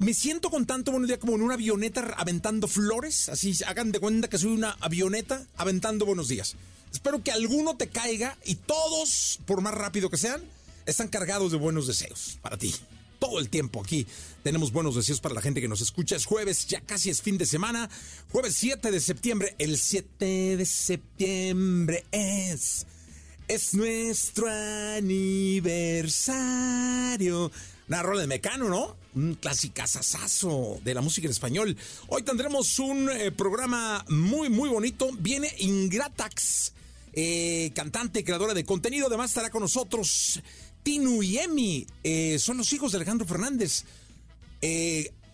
Me siento con tanto buenos días como en una avioneta aventando flores. Así hagan de cuenta que soy una avioneta aventando buenos días. Espero que alguno te caiga y todos, por más rápido que sean, están cargados de buenos deseos para ti. Todo el tiempo aquí tenemos buenos deseos para la gente que nos escucha. Es jueves, ya casi es fin de semana. Jueves 7 de septiembre. El 7 de septiembre es. Es nuestro aniversario. Una rola de Mecano, ¿no? Un clasicazazazo de la música en español. Hoy tendremos un eh, programa muy, muy bonito. Viene Ingratax, eh, cantante, creadora de contenido. Además estará con nosotros Tinu y Emi. Eh, son los hijos de Alejandro Fernández.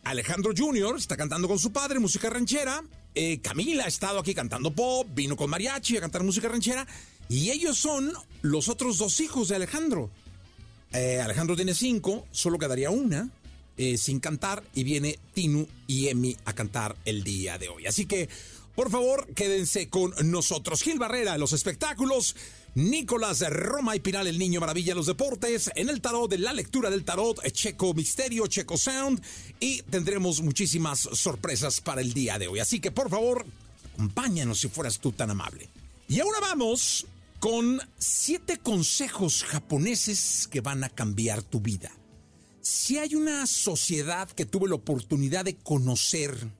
Alejandro Jr. está cantando con su padre, música ranchera. Camila ha estado aquí cantando pop, vino con mariachi a cantar música ranchera. Y ellos son los otros dos hijos de Alejandro. Eh, Alejandro tiene cinco, solo quedaría una eh, sin cantar y viene Tinu y Emi a cantar el día de hoy. Así que, por favor, quédense con nosotros. Gil Barrera, los espectáculos. Nicolás Roma y Pinal, el niño maravilla, los deportes. En el tarot, de la lectura del tarot, Checo Misterio, Checo Sound. Y tendremos muchísimas sorpresas para el día de hoy. Así que, por favor, acompáñanos si fueras tú tan amable. Y ahora vamos con siete consejos japoneses que van a cambiar tu vida. Si hay una sociedad que tuve la oportunidad de conocer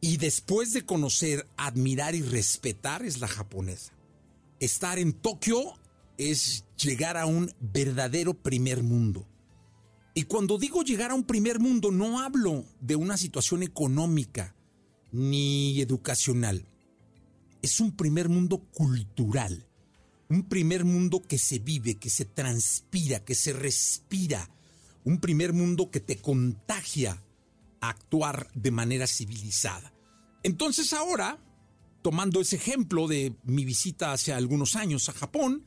y después de conocer, admirar y respetar, es la japonesa. Estar en Tokio es llegar a un verdadero primer mundo. Y cuando digo llegar a un primer mundo, no hablo de una situación económica ni educacional. Es un primer mundo cultural un primer mundo que se vive, que se transpira, que se respira, un primer mundo que te contagia a actuar de manera civilizada. Entonces ahora, tomando ese ejemplo de mi visita hace algunos años a Japón,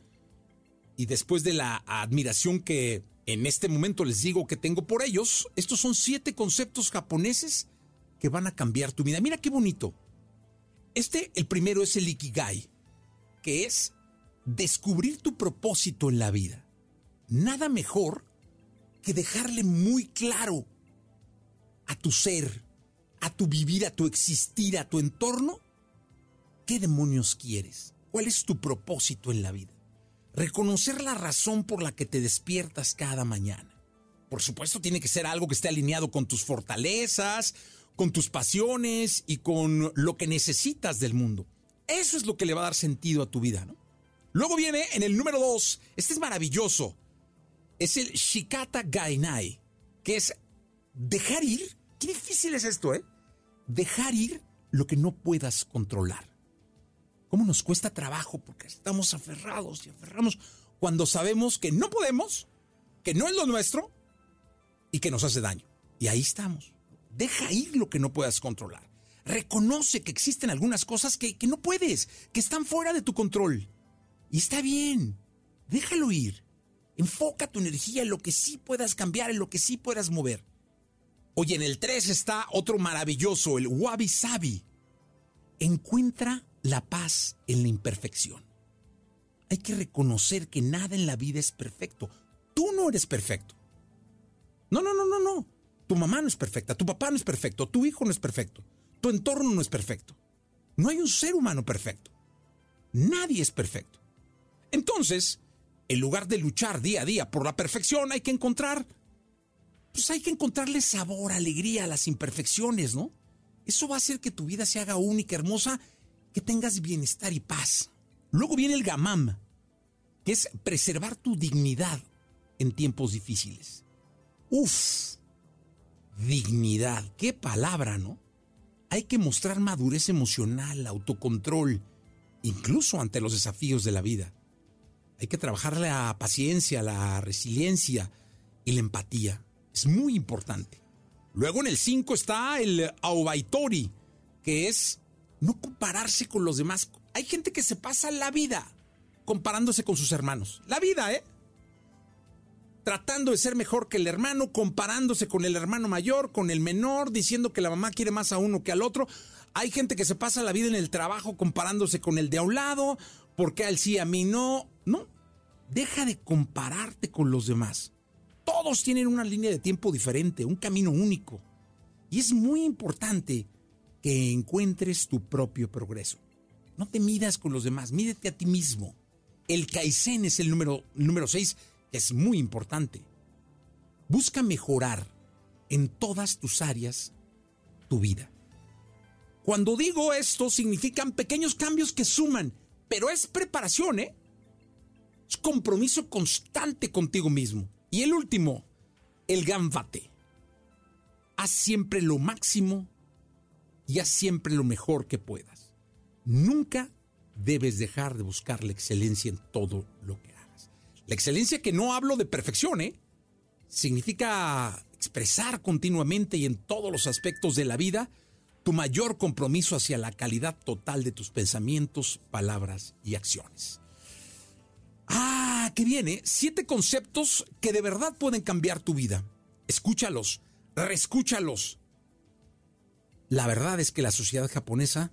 y después de la admiración que en este momento les digo que tengo por ellos, estos son siete conceptos japoneses que van a cambiar tu vida. Mira qué bonito. Este, el primero es el Ikigai, que es descubrir tu propósito en la vida. Nada mejor que dejarle muy claro a tu ser, a tu vivir, a tu existir, a tu entorno, qué demonios quieres, cuál es tu propósito en la vida. Reconocer la razón por la que te despiertas cada mañana. Por supuesto, tiene que ser algo que esté alineado con tus fortalezas, con tus pasiones y con lo que necesitas del mundo. Eso es lo que le va a dar sentido a tu vida, ¿no? Luego viene en el número 2, este es maravilloso, es el Shikata Gainai, que es dejar ir, qué difícil es esto, ¿eh? Dejar ir lo que no puedas controlar. ¿Cómo nos cuesta trabajo? Porque estamos aferrados y aferramos cuando sabemos que no podemos, que no es lo nuestro y que nos hace daño. Y ahí estamos. Deja ir lo que no puedas controlar. Reconoce que existen algunas cosas que, que no puedes, que están fuera de tu control. Y está bien, déjalo ir. Enfoca tu energía en lo que sí puedas cambiar, en lo que sí puedas mover. Oye, en el 3 está otro maravilloso, el Wabi Sabi. Encuentra la paz en la imperfección. Hay que reconocer que nada en la vida es perfecto. Tú no eres perfecto. No, no, no, no, no. Tu mamá no es perfecta, tu papá no es perfecto, tu hijo no es perfecto, tu entorno no es perfecto. No hay un ser humano perfecto. Nadie es perfecto. Entonces, en lugar de luchar día a día por la perfección, hay que encontrar pues hay que encontrarle sabor, alegría a las imperfecciones, ¿no? Eso va a hacer que tu vida se haga única, hermosa, que tengas bienestar y paz. Luego viene el gamam, que es preservar tu dignidad en tiempos difíciles. Uf, dignidad, qué palabra, ¿no? Hay que mostrar madurez emocional, autocontrol, incluso ante los desafíos de la vida. Hay que trabajar la paciencia, la resiliencia y la empatía. Es muy importante. Luego en el 5 está el Aubaitori, que es no compararse con los demás. Hay gente que se pasa la vida comparándose con sus hermanos. La vida, ¿eh? Tratando de ser mejor que el hermano, comparándose con el hermano mayor, con el menor, diciendo que la mamá quiere más a uno que al otro. Hay gente que se pasa la vida en el trabajo comparándose con el de a un lado, porque a él sí, a mí no. No, deja de compararte con los demás. Todos tienen una línea de tiempo diferente, un camino único. Y es muy importante que encuentres tu propio progreso. No te midas con los demás, mídete a ti mismo. El Kaizen es el número 6, que es muy importante. Busca mejorar en todas tus áreas tu vida. Cuando digo esto, significan pequeños cambios que suman, pero es preparación, ¿eh? Compromiso constante contigo mismo. Y el último, el gambate. Haz siempre lo máximo y haz siempre lo mejor que puedas. Nunca debes dejar de buscar la excelencia en todo lo que hagas. La excelencia que no hablo de perfección, ¿eh? Significa expresar continuamente y en todos los aspectos de la vida tu mayor compromiso hacia la calidad total de tus pensamientos, palabras y acciones. Ah, qué viene. Siete conceptos que de verdad pueden cambiar tu vida. Escúchalos, reescúchalos. La verdad es que la sociedad japonesa,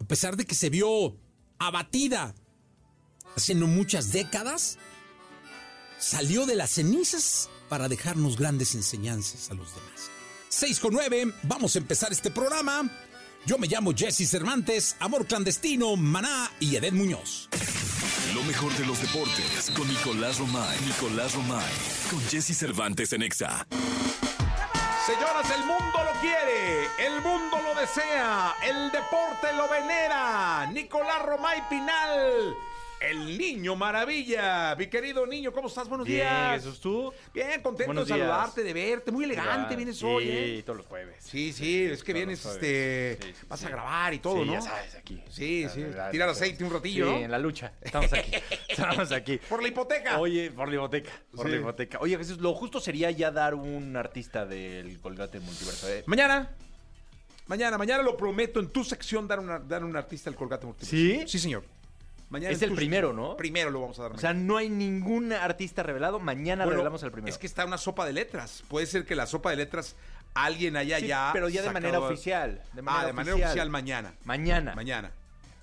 a pesar de que se vio abatida hace no muchas décadas, salió de las cenizas para dejarnos grandes enseñanzas a los demás. 6 con 9, vamos a empezar este programa. Yo me llamo Jesse Cervantes, Amor Clandestino, Maná y Edén Muñoz. Lo mejor de los deportes con Nicolás Romay. Nicolás Romay. Con Jesse Cervantes en Exa. Señoras, el mundo lo quiere, el mundo lo desea, el deporte lo venera. Nicolás Romay Pinal. El niño maravilla. Mi querido niño, ¿cómo estás? Buenos Bien, días. Jesús, ¿tú? Bien, contento Buenos de días. saludarte, de verte. Muy elegante vienes sí, hoy, ¿eh? todos los jueves. Sí, sí, es que vienes, este. Sí, vas a grabar y todo, Sí, ¿no? ya sabes, aquí. Sí, sí, ya, tirar aceite un ratillo, Sí, ¿no? en la lucha. Estamos aquí. Estamos aquí. Por la hipoteca. Oye, por la hipoteca. Por la hipoteca. Oye, Jesús, lo justo sería ya dar un artista del Colgate Multiverso. ¿eh? Mañana, mañana, mañana lo prometo en tu sección dar, una, dar un artista al Colgate Multiverso. ¿Sí? Sí, señor. Mañana Es el primero. ¿no? Primero lo vamos a dar O sea, mañana. no hay ningún artista revelado. Mañana Bueno, revelamos el primero. Es que está una sopa de letras. Puede ser que la sopa de letras alguien haya Sí, ya. pero ya de manera oficial. De manera ah, de manera oficial mañana. Mañana. Mañana.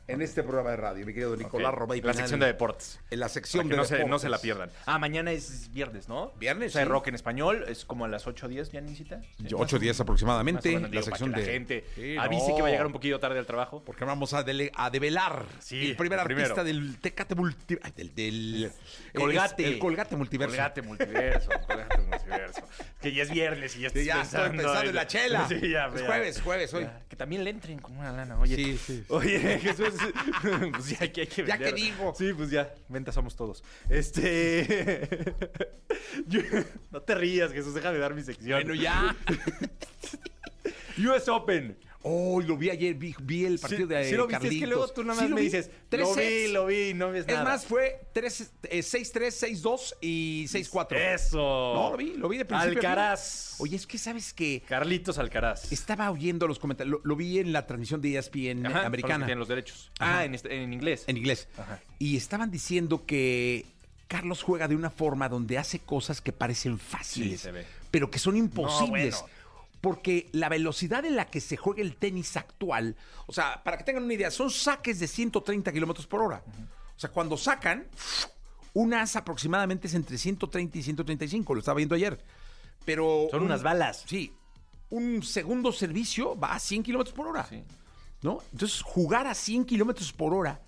En este programa de radio, mi querido Nicolás Ok. Romay La sección de deportes. En la sección de no, se, no deportes. se la pierdan. Ah, mañana es viernes, ¿no? Viernes, O sea, sí. rock en español. Es como a las 8 o 10, ¿ya necesita? Yo, Ocho días aproximadamente. Más o menos, la digo, para sección que de. la gente Sí, avise no. que va a llegar un poquito tarde al trabajo. Porque vamos a, dele- a develar Sí, el primer el primero. artista del Tecate Multi... ay, del, del- Colgate. es- El Colgate Multiverso. Colgate multiverso, colgate multiverso. Que ya es viernes y ya estoy Ya estoy pensando en la chela. Sí, ya, Es jueves, jueves hoy. Que también le entren con una lana. Oye, Sí, sí. Oye, Jesús, pues ya que hay que Ya que vender. digo. Sí, pues ya, venta somos todos. Este. Yo- No te rías, Jesús, déjame dar mi sección. Bueno, ya. US Open. Oh, lo vi ayer, vi, vi el partido Sí, de sí lo viste, es que luego tú nada Sí más lo me vi. dices, Tres lo vi, lo vi, no ves Es nada. más, fue tres, eh, 6-3, 6-2 y 6-4. Eso. No, lo vi, lo vi de principio. Alcaraz. Oye, es que sabes que Carlitos Alcaraz. estaba oyendo los comentarios, lo, lo vi en la transmisión de ESPN Ajá, americana. tienen los derechos. Ajá. Ah, en, este- en inglés. En inglés. Ajá. Y estaban diciendo que Carlos juega de una forma donde hace cosas que parecen fáciles, Sí, se ve. pero que son imposibles. bueno. Porque la velocidad en la que se juega el tenis actual, o sea, para que tengan una idea, son saques de 130 kilómetros por hora. O sea, cuando sacan, un as aproximadamente es entre 130 y 135, lo estaba viendo ayer. Pero. Son un- unas balas. Sí. Un segundo servicio va a 100 kilómetros por hora. Sí. ¿no? Entonces, jugar a 100 kilómetros por hora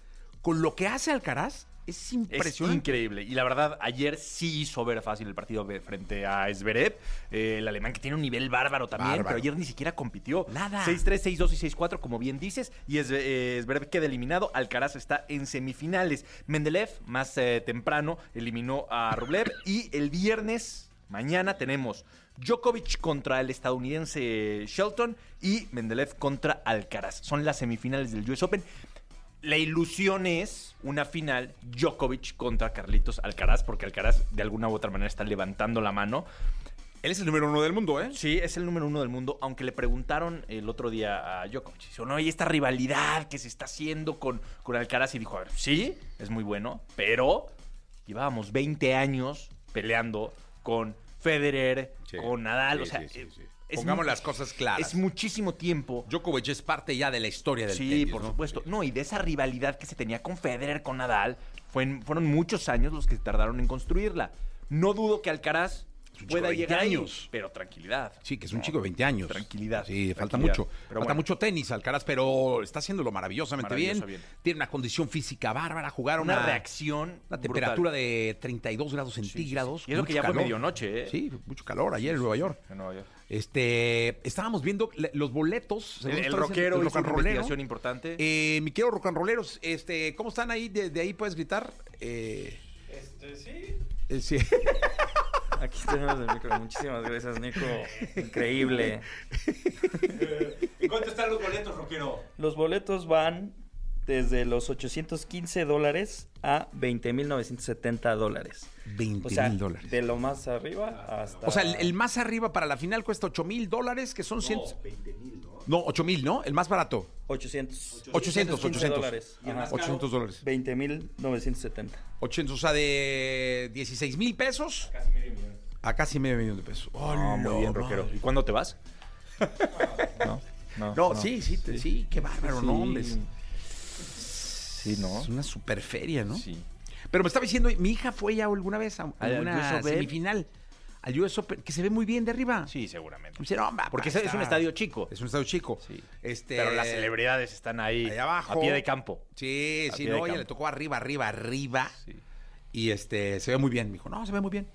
con lo que hace Alcaraz Es Es impresionante. increíble. Y la verdad, ayer sí hizo ver fácil el partido frente a Zverev, eh, el alemán que tiene un nivel bárbaro también, Bárbaro. pero ayer ni siquiera compitió. Nada. 6-3, 6-2 y 6-4, como bien dices. Y eh, Zverev queda eliminado. Alcaraz está en semifinales. Mendeleev, más eh, temprano, eliminó a Rublev. y el viernes, mañana, tenemos Djokovic contra el estadounidense Shelton y Mendeleev contra Alcaraz. Son las semifinales del US Open. La ilusión es una final Djokovic contra Carlitos Alcaraz, porque Alcaraz de alguna u otra manera está levantando la mano. Él es el número uno del mundo, ¿eh? Sí, es el número uno del mundo, aunque le preguntaron el otro día a Djokovic. Dice, no, y esta rivalidad que se está haciendo con, con Alcaraz. Y dijo, a ver, sí, es muy bueno, pero llevábamos 20 años peleando con Federer, Sí, con Nadal. sí, o sea, sí, eh, Pongamos las cosas claras. Es muchísimo tiempo. Djokovic es parte ya de la historia del Sí, tenis, por ¿no? supuesto. No, y de esa rivalidad que se tenía con Federer, con Nadal, fue- fueron muchos años los que tardaron en construirla. No dudo que Alcaraz pueda de 20 llegar ahí, años. pero tranquilidad. Sí, que es un No, chico de 20 años. Tranquilidad. Sí, falta mucho. Falta bueno, mucho tenis, Alcaraz, pero está haciéndolo maravillosamente bien. bien. Tiene una condición física bárbara. Jugar Una una, reacción Una brutal. temperatura de 32 grados Sí, sí, sí. centígrados. Y eso mucho que ya fue medianoche, ¿eh? Sí, mucho calor ayer en Nueva York. En Nueva York. Este, estábamos viendo los boletos. según El, el rockero el hizo una investigación importante. Eh, mi and rolleros, este, ¿cómo están ahí? De, de ahí puedes gritar. Eh, Este, sí. eh, sí. Aquí tenemos el micro. Muchísimas gracias, Nico. Increíble. ¿Y cuánto están los boletos, rockero? Los boletos van desde los 815 dólares a 20.970 dólares. 20 O sea, mil dólares. de lo más arriba hasta... O sea, el, el más arriba para la final cuesta 8 mil dólares, que son 100. No, 8 mil, ¿no? El más barato. 800. 800, 800. dólares. Ajá. 800 dólares. 20.970. 800, o sea, de 16 mil pesos a casi medio millón de pesos. Oh, muy bien, rockero. ¿Y cuándo te vas? no, no. No, sí, sí, te- sí, qué bárbaro, no, hombre. Es, Sí, ¿no? es una super feria, ¿no? Sí. Pero me estaba diciendo, mi hija fue ya alguna vez a a ¿Al una US Open? semifinal, al US Open, que se ve muy bien de arriba. Sí, seguramente. Me dice, no, va, Porque es, un estadio chico. Es un estadio chico. Sí. Este, Pero las celebridades están ahí, ahí abajo. a pie de campo. Sí, A sí, pie de no, ella campo. le tocó arriba, arriba, arriba. Sí, Y este, se ve muy bien. Me dijo, no, se ve muy bien.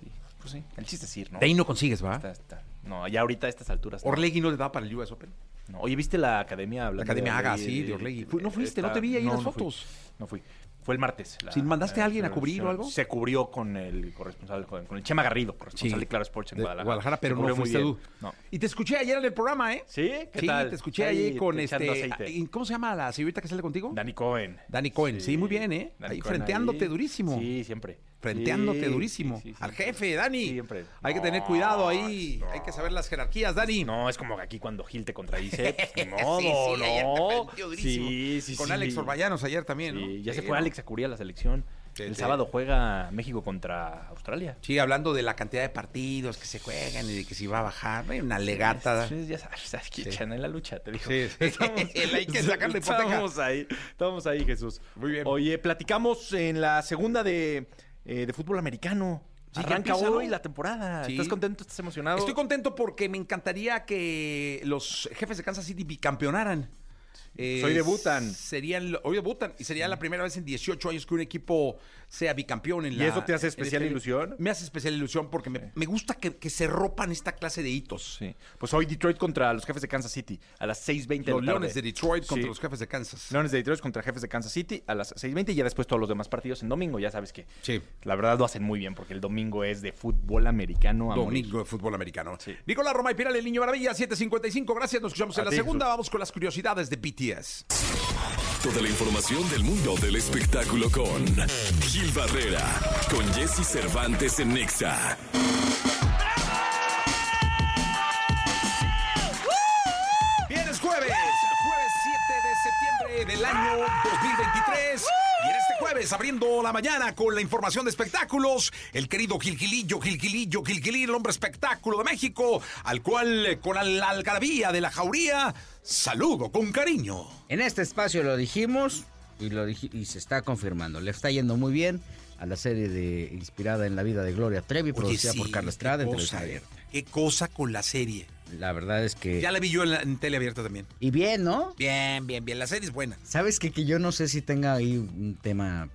sí. Pues sí. El chiste es ir, ¿no? De ahí no consigues, ¿va? Está- está. No, ya ahorita a estas alturas. no. Orlegui no le da para el US Open. No. Oye, ¿viste la academia? La Academia de Haga, Orlegui? sí, de Orlegui. Fui- no fuiste, no te vi ahí en las no fui. fotos. No fui. Fue el martes. la- ¿Sí, mandaste a alguien a se- cubrir o algo? Se cubrió con el corresponsal, con, el Chema Garrido, corresponsal Sí. de Claro Sports en De Guadalajara. pero Se no fuiste tú. No. Y te escuché ayer en el programa, ¿eh? ¿Sí? ¿Qué sí, tal? te escuché ahí con este. aceite. ¿Cómo se llama la señorita que sale contigo? Dani Cohen. Dani Cohen, sí, muy bien, ¿eh? Dani Ahí Cohen frenteándote ahí. durísimo. Sí, siempre. Frenteándote Sí, durísimo. sí, sí, Al jefe, Dani. Siempre. Hay que No, tener cuidado ahí. no. Hay que saber las jerarquías, Dani. No, es como aquí cuando Gil te contradice. pues, modo, Sí, sí, ayer te ¿no? frenteó durísimo. Sí, sí, Con. Alex Orballanos ayer también, ¿no? ya se fue ¿no? Alex a cubrir a la selección. El sábado juega México contra Australia. Sí, hablando de la cantidad de partidos que se juegan y de que si va a bajar. Hay una legata. Ya sabes, Sí. echan en la lucha, te digo. Sí. El hay que sacar la hipoteca. Estamos ahí, estamos ahí, Jesús. Muy bien. Oye, platicamos en la segunda de, eh, de fútbol americano. Sí, Arranca empieza, hoy ¿no? la temporada. Sí. ¿Estás contento? ¿Estás emocionado? Estoy contento porque me encantaría que los jefes de Kansas City bicampeonaran. Eh, Hoy debutan. Serían, hoy debutan y sería la primera vez en 18 años que un equipo sea bicampeón en ¿Y la eso te hace especial este- ilusión? Me hace especial ilusión porque me, me gusta que, que se ropan esta clase de hitos. Sí. Pues hoy Detroit contra los jefes de Kansas City a las 6.20 de la Los tarde. Leones de Detroit contra Sí. los jefes de Kansas. Leones de Detroit contra jefes de Kansas City a las 6.20 y ya después todos los demás partidos en domingo. Ya sabes que Sí. la verdad lo hacen muy bien porque el domingo es de fútbol americano a morir. Domingo de fútbol americano. Sí. Nicolás Roma y Piral, el Niño Maravilla, 7.55. Gracias, nos escuchamos en A la ti, segunda. Jesús. Vamos con las curiosidades de BTS. Toda la información del mundo del espectáculo con Gil Barrera, con Jesse Cervantes en Nexa. Bien, es jueves, jueves 7 de septiembre del año 2023. Y en este jueves, abriendo la mañana con la información de espectáculos, el querido Gilgilillo, Gilgilillo, Gilgilín, el hombre espectáculo de México, al cual, eh, con la algarabía de la jauría, saludo con cariño. En este espacio lo dijimos y, lo y se está confirmando. Le está yendo muy bien a la serie de inspirada en la vida de Gloria Trevi, producida sí, por Carla Estrada en cosa, televisión abierta. Qué cosa con la serie. La verdad es que... Ya la vi yo en, la, en tele abierta también. Y bien, ¿no? Bien, bien, bien. La serie es buena. ¿Sabes qué? Que yo no sé si tenga ahí un tema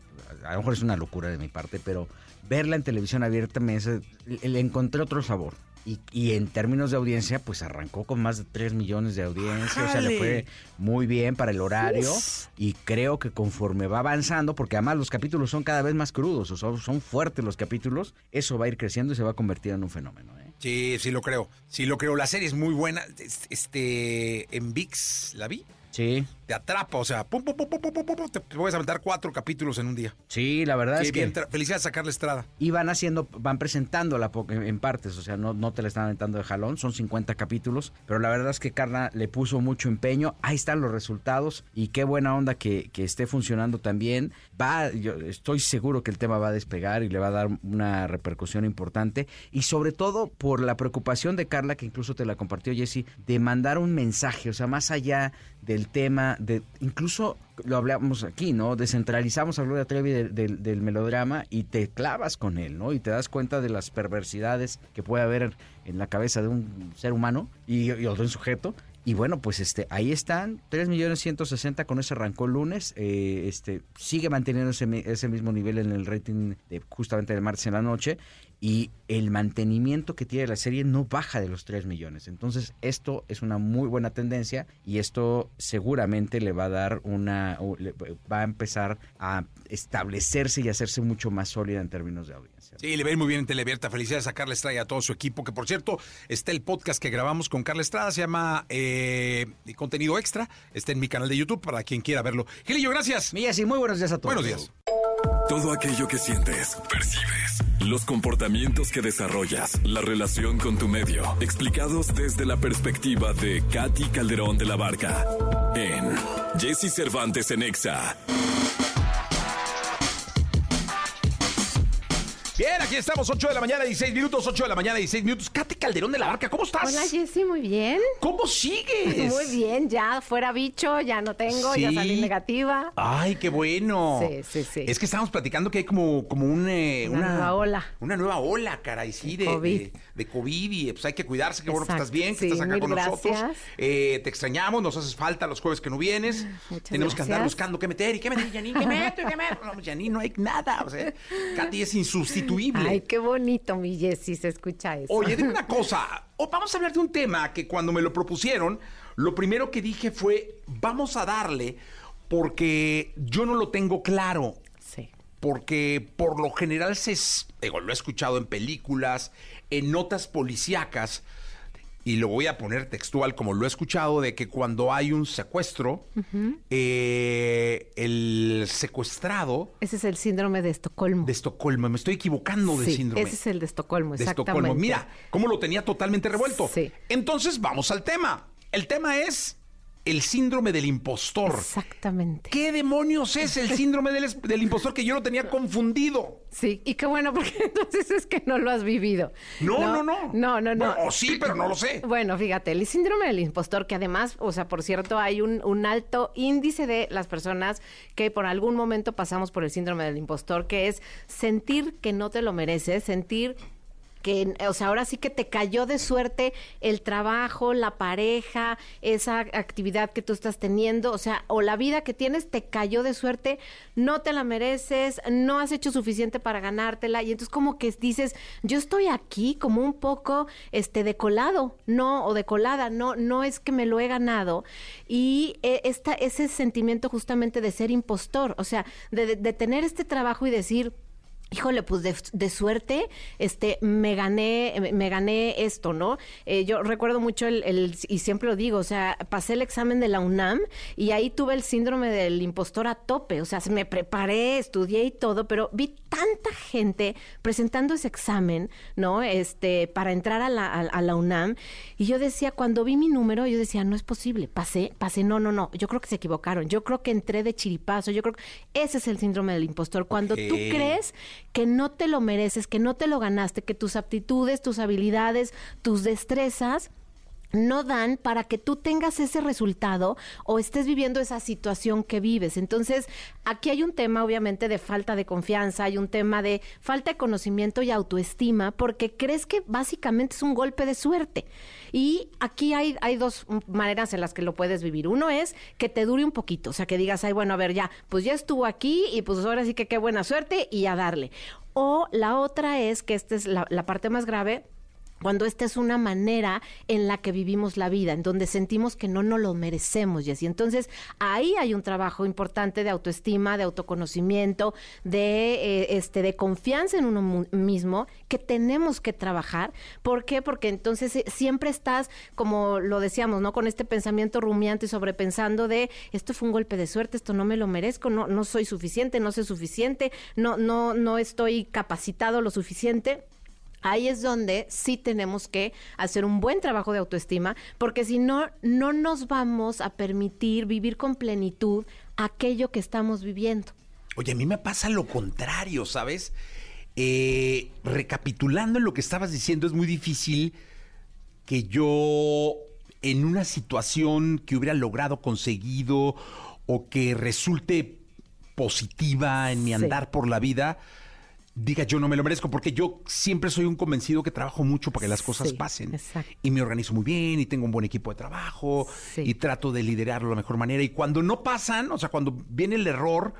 a lo mejor es una locura de mi parte, pero verla en televisión abierta me hace- le encontré otro sabor. Y, y en términos de audiencia, pues arrancó con más de 3 millones de audiencia, o sea, le fue muy bien para el horario Uf. y creo que conforme va avanzando, porque además los capítulos son cada vez más crudos, o sea, son fuertes los capítulos, eso va a ir creciendo y se va a convertir en un fenómeno. ¿eh? Sí, sí lo creo. Sí lo creo. La serie es muy buena. Es- Este, en VIX, ¿la vi? Sí, Te atrapa, o sea, pum, pum, pum, pum, pum, pum, pum, te puedes aventar cuatro capítulos en un día. sí, la verdad es que... bien, tra- felicidades a Carla Estrada. Y van haciendo, van presentándola en en partes, o sea, no, no te la están aventando de jalón, son 50 capítulos, pero la verdad es que Carla le puso mucho empeño, ahí están los resultados y qué buena onda que, que esté funcionando también. Va, yo estoy seguro que el tema va a despegar y le va a dar una repercusión importante y sobre todo por la preocupación de Carla, que incluso te la compartió Jesse, de mandar un mensaje, o sea, más allá del tema, de incluso lo hablamos aquí, ¿no? Descentralizamos a Gloria Trevi del, del- melodrama y te clavas con él, ¿no? Y te das cuenta de las perversidades que puede haber en la cabeza de un ser humano y, y o de un sujeto. Y bueno, pues este, ahí están, 3 millones 160 con ese arrancó el lunes, eh, este, sigue manteniendo ese mismo nivel en el rating de justamente del martes en la noche y el mantenimiento que tiene la serie no baja de los 3 millones. Entonces, esto es una muy buena tendencia y esto seguramente le va a dar una, va a empezar a establecerse y hacerse mucho más sólida en términos de audiencia. Sí, le va a ir muy bien en Teleabierta. Felicidades a Carla Estrada y a todo su equipo. Que por cierto, está el podcast que grabamos con Carla Estrada. Se llama eh, Contenido Extra. Está en mi canal de YouTube para quien quiera verlo. Gilillo, gracias. Milla, sí, muy buenos días a todos. Buenos días. Todo aquello que sientes, percibes, los comportamientos que desarrollas, la relación con tu medio, explicados desde la perspectiva de Katy Calderón de la Barca en Jesse Cervantes en Exa. Bien, aquí estamos, 8 de la mañana, 16 minutos, 8 de la mañana, 16 minutos. Katy Calderón de la Barca, ¿cómo estás? Hola Jessy, muy bien. ¿Cómo sigues? Muy bien, ya fuera bicho, ya no tengo, ya salí negativa. Ay, qué bueno. Sí, sí, sí. Es que estábamos platicando que hay como, como un, eh, Una nueva ola. Una nueva ola, caray, sí, de, COVID. de, de COVID y pues hay que cuidarse, qué bueno que Exacto, estás bien, que sí, estás acá con nosotros. Eh, te extrañamos, nos haces falta los jueves que no vienes. Muchas Tenemos que andar buscando qué meter y qué meter, Janine, qué meto qué meto. No, Janine, no hay nada. O sea, Katy es insustituible. Ay, qué bonito, mi Jessy, se escucha eso. Oye, dime una cosa. O vamos a hablar de un tema que cuando me lo propusieron, lo primero que dije fue, vamos a darle porque yo no lo tengo claro. Sí. Porque por lo general se... es- Digo, lo he escuchado en películas, en notas policíacas, y lo voy a poner textual como lo he escuchado, de que cuando hay un secuestro, eh, el secuestrado Ese es el síndrome de Estocolmo. de Estocolmo, me estoy equivocando de sí, síndrome ese es el de Estocolmo, de exactamente. Estocolmo. Mira, cómo lo tenía totalmente revuelto. Sí. Entonces vamos al tema. El tema es el síndrome del impostor. Exactamente. ¿Qué demonios es el síndrome del, del impostor que yo lo tenía confundido? Sí, y qué bueno, porque entonces es que no lo has vivido. No, no, no. No, no, no. Bueno, o sí, pero no lo sé. Bueno, fíjate, el síndrome del impostor, que además, o sea, por cierto, hay un, un alto índice de las personas que por algún momento pasamos por el síndrome del impostor, que es sentir que no te lo mereces, sentir o sea, ahora sí que te cayó de suerte el trabajo, la pareja, esa actividad que tú estás teniendo, o sea, o la vida que tienes te cayó de suerte, no te la mereces, no has hecho suficiente para ganártela y entonces como que dices, yo estoy aquí como un poco este de colado, no o de colada, no no es que me lo he ganado y eh, esta ese sentimiento justamente de ser impostor, o sea, de tener este trabajo y decir Híjole, pues de, de suerte, este, me gané, me gané esto, ¿no? Eh, yo recuerdo mucho el, el- y siempre lo digo, o sea, pasé el examen de la UNAM y ahí tuve el síndrome del impostor a tope, o sea, me preparé, estudié y todo, pero vi tanta gente presentando ese examen, ¿no? Este, para entrar a la, a, a la UNAM y yo decía, cuando vi mi número, yo decía, no es posible, pasé, pasé, no, no, no, yo creo que se equivocaron, yo creo que entré de chiripazo, yo creo que ese es el síndrome del impostor, cuando tú Ok. crees que no te lo mereces, que no te lo ganaste, que tus aptitudes, tus habilidades, tus destrezas no dan para que tú tengas ese resultado o estés viviendo esa situación que vives. Entonces, aquí hay un tema obviamente de falta de confianza, hay un tema de falta de conocimiento y autoestima, porque crees que básicamente es un golpe de suerte. Y aquí hay, hay dos maneras en las que lo puedes vivir. Uno es que te dure un poquito, o sea, que digas, ay, bueno, a ver, ya, pues ya estuvo aquí y pues ahora sí que qué buena suerte y a darle. O la otra es, que esta es la, la parte más grave, cuando esta es una manera en la que vivimos la vida, en donde sentimos que no nos lo merecemos y así. Entonces, ahí hay un trabajo importante de autoestima, de autoconocimiento, de eh, este de confianza en uno mismo que tenemos que trabajar. ¿Por qué? Porque entonces eh, siempre estás, como lo decíamos, ¿no? Con este pensamiento rumiante y sobrepensando de esto fue un golpe de suerte, esto no me lo merezco, no, no soy suficiente, no soy suficiente, no, no, no estoy capacitado lo suficiente. Ahí es donde sí tenemos que hacer un buen trabajo de autoestima, porque si no, no nos vamos a permitir vivir con plenitud aquello que estamos viviendo. Oye, a mí me pasa lo contrario, ¿sabes? Eh, recapitulando en lo que estabas diciendo, es muy difícil que yo en una situación que hubiera logrado, conseguido o que resulte positiva en mi Sí. andar por la vida, diga yo no me lo merezco, porque yo siempre soy un convencido que trabajo mucho para que las cosas Sí, pasen. exacto. Y me organizo muy bien y tengo un buen equipo de trabajo Sí. y trato de liderarlo de la mejor manera. Y cuando no pasan, o sea, cuando viene el error,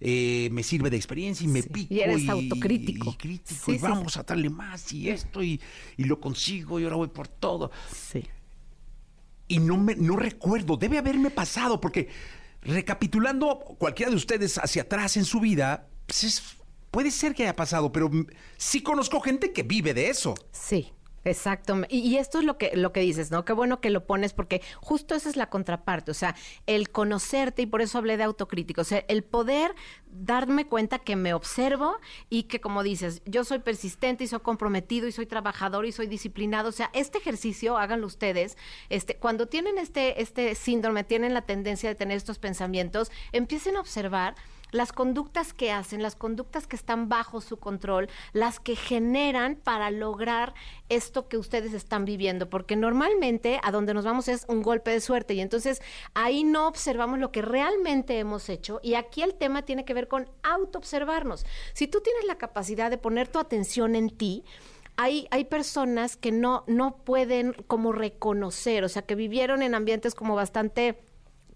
eh, me sirve de experiencia y me Sí. pico. Y eres autocrítico. Y crítico, Sí, y sí, vamos a darle más y esto y, y lo consigo y ahora voy por todo. Sí. Y no, me, no recuerdo, debe haberme pasado, porque recapitulando cualquiera de ustedes hacia atrás en su vida, pues es- puede ser que haya pasado, pero sí conozco gente que vive de eso. Sí. Exacto. Y, y esto es lo que, lo que dices, ¿no? Qué bueno que lo pones porque justo esa es la contraparte, o sea, el conocerte y por eso hablé de autocrítico, o sea, el poder darme cuenta que me observo y que como dices, yo soy persistente y soy comprometido y soy trabajador y soy disciplinado, o sea, este ejercicio háganlo ustedes, este cuando tienen este este síndrome, tienen la tendencia de tener estos pensamientos, empiecen a observar las conductas que hacen, las conductas que están bajo su control, las que generan para lograr esto que ustedes están viviendo, porque normalmente a donde nos vamos es un golpe de suerte. Y entonces ahí no observamos lo que realmente hemos hecho. Y aquí el tema tiene que ver con autoobservarnos. Si tú tienes la capacidad de poner tu atención en ti, hay, hay personas que no, no pueden como reconocer, o sea, que vivieron en ambientes como bastante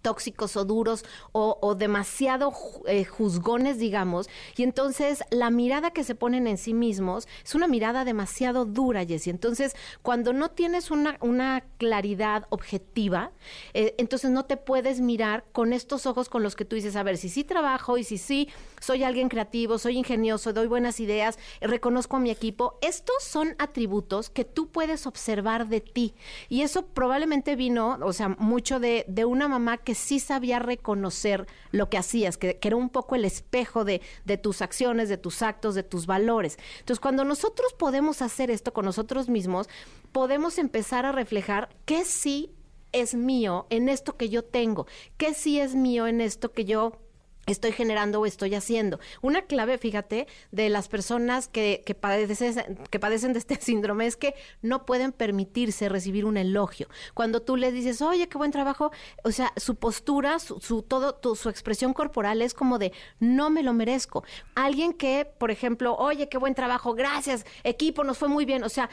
tóxicos o duros o, demasiado eh, juzgones, digamos, y entonces la mirada que se ponen en sí mismos es una mirada demasiado dura, Jessie. Entonces, cuando no tienes una, claridad objetiva, eh, entonces no te puedes mirar con estos ojos con los que tú dices, a ver, si sí trabajo y si sí soy alguien creativo, soy ingenioso, doy buenas ideas, reconozco a mi equipo, estos son atributos que tú puedes observar de ti. Y eso probablemente vino, o sea, mucho de, de una mamá que sí sabía reconocer lo que hacías, que, que era un poco el espejo de, de tus acciones, de tus actos, de tus valores. Entonces, cuando nosotros podemos hacer esto con nosotros mismos, podemos empezar a reflejar qué sí es mío en esto que yo tengo, qué sí es mío en esto que yo estoy generando o estoy haciendo. Una clave, fíjate, de las personas que, que, padecen, que padecen de este síndrome es que no pueden permitirse recibir un elogio. Cuando tú les dices, oye, qué buen trabajo, o sea, su postura, su, todo, su expresión corporal es como de, no me lo merezco. Alguien que, por ejemplo, oye, qué buen trabajo, gracias, equipo, nos fue muy bien, o sea,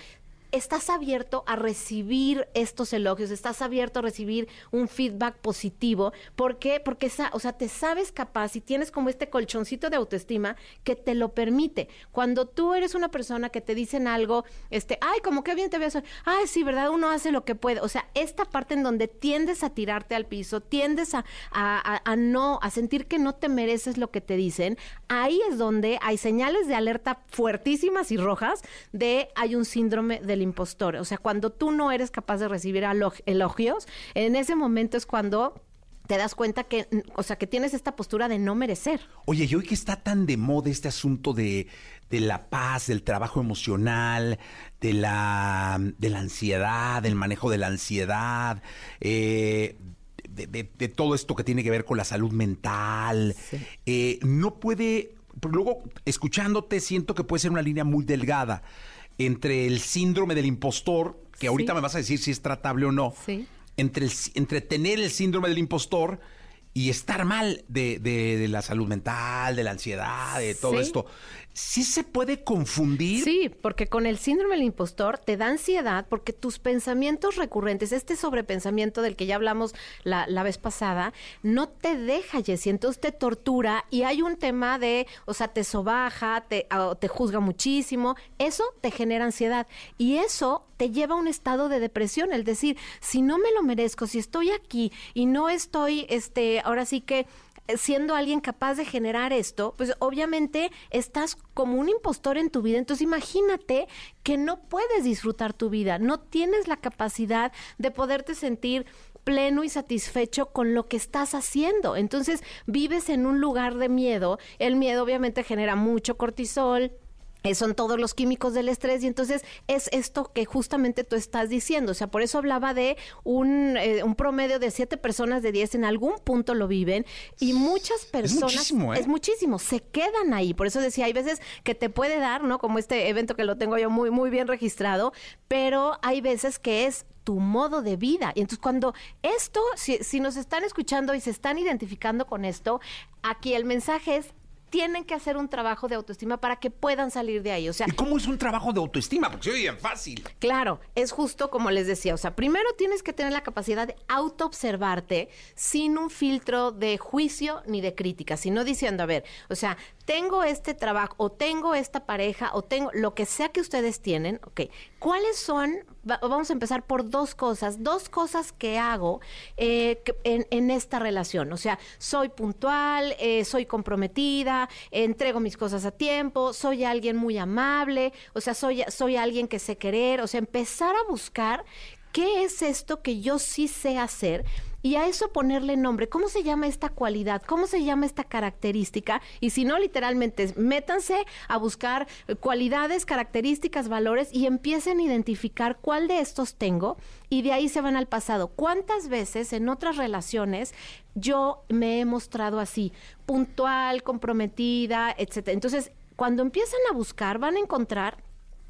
estás abierto a recibir estos elogios, estás abierto a recibir un feedback positivo. ¿Por qué? Porque o sea, te sabes capaz y tienes como este colchoncito de autoestima que te lo permite. Cuando tú eres una persona que te dicen algo, este, ay, como que bien te ves, ay, sí, ¿verdad? Uno hace lo que puede. O sea, esta parte en donde tiendes a tirarte al piso, tiendes a- a no, a sentir que no te mereces lo que te dicen, ahí es donde hay señales de alerta fuertísimas y rojas de hay un síndrome del impostor. O sea, cuando tú no eres capaz de recibir elogios, en ese momento es cuando te das cuenta que, o sea, que tienes esta postura de no merecer. Oye, y hoy que está tan de moda este asunto de, de la paz, del trabajo emocional, de la, de la ansiedad, del manejo de la ansiedad, eh, de, de- de todo esto que tiene que ver con la salud mental, eh, no puede, luego escuchándote siento que puede ser una línea muy delgada. Entre el síndrome del impostor, que ahorita Sí. me vas a decir si es tratable o no, Sí. entre, el, entre tener el síndrome del impostor y estar mal de, de- de la salud mental, de la ansiedad, de todo Sí. esto. ¿Sí se puede confundir? Sí, porque con el síndrome del impostor te da ansiedad porque tus pensamientos recurrentes, este sobrepensamiento del que ya hablamos la, la vez pasada, no te deja, Jessy, entonces te tortura y hay un tema de, o sea, te sobaja, te, te juzga muchísimo, eso te genera ansiedad y eso te lleva a un estado de depresión, es decir, si no me lo merezco, si estoy aquí y no estoy, este, ahora sí que eh, siendo alguien capaz de generar esto, pues obviamente estás como un impostor en tu vida. Entonces imagínate que no puedes disfrutar tu vida, no tienes la capacidad de poderte sentir pleno y satisfecho con lo que estás haciendo. Entonces vives en un lugar de miedo. El miedo obviamente genera mucho cortisol, son todos los químicos del estrés y entonces es esto que justamente tú estás diciendo. O sea, por eso hablaba de un, eh, un promedio de siete personas de 10 en algún punto lo viven y muchas personas... muchísimo, ¿eh? Es muchísimo, se quedan ahí. Por eso decía, hay veces que te puede dar, ¿no? Como este evento que lo tengo yo muy, muy bien registrado, pero hay veces que es tu modo de vida. Y entonces cuando esto, si, si nos están escuchando y se están identificando con esto, aquí el mensaje es tienen que hacer un trabajo de autoestima para que puedan salir de ahí. O sea, ¿Y cómo es un trabajo de autoestima? Porque oye bien fácil. Claro, es justo como les decía, o sea, primero tienes que tener la capacidad de autoobservarte sin un filtro de juicio ni de crítica, sino diciendo, a ver, o sea, tengo este trabajo o tengo esta pareja o tengo lo que sea que ustedes tienen, ok, ¿cuáles son? Va- vamos a empezar por dos cosas, dos cosas que hago eh, en esta relación, o sea, soy puntual, eh, soy comprometida, entrego mis cosas a tiempo, soy alguien muy amable, o sea, soy, soy alguien que sé querer, o sea, empezar a buscar qué es esto que yo sí sé hacer y a eso ponerle nombre. ¿Cómo se llama esta cualidad? ¿Cómo se llama esta característica? Y si no, literalmente, métanse a buscar cualidades, características, valores y empiecen a identificar cuál de estos tengo y de ahí se van al pasado. ¿Cuántas veces en otras relaciones yo me he mostrado así, puntual, comprometida, etcétera? Entonces, cuando empiezan a buscar, van a encontrar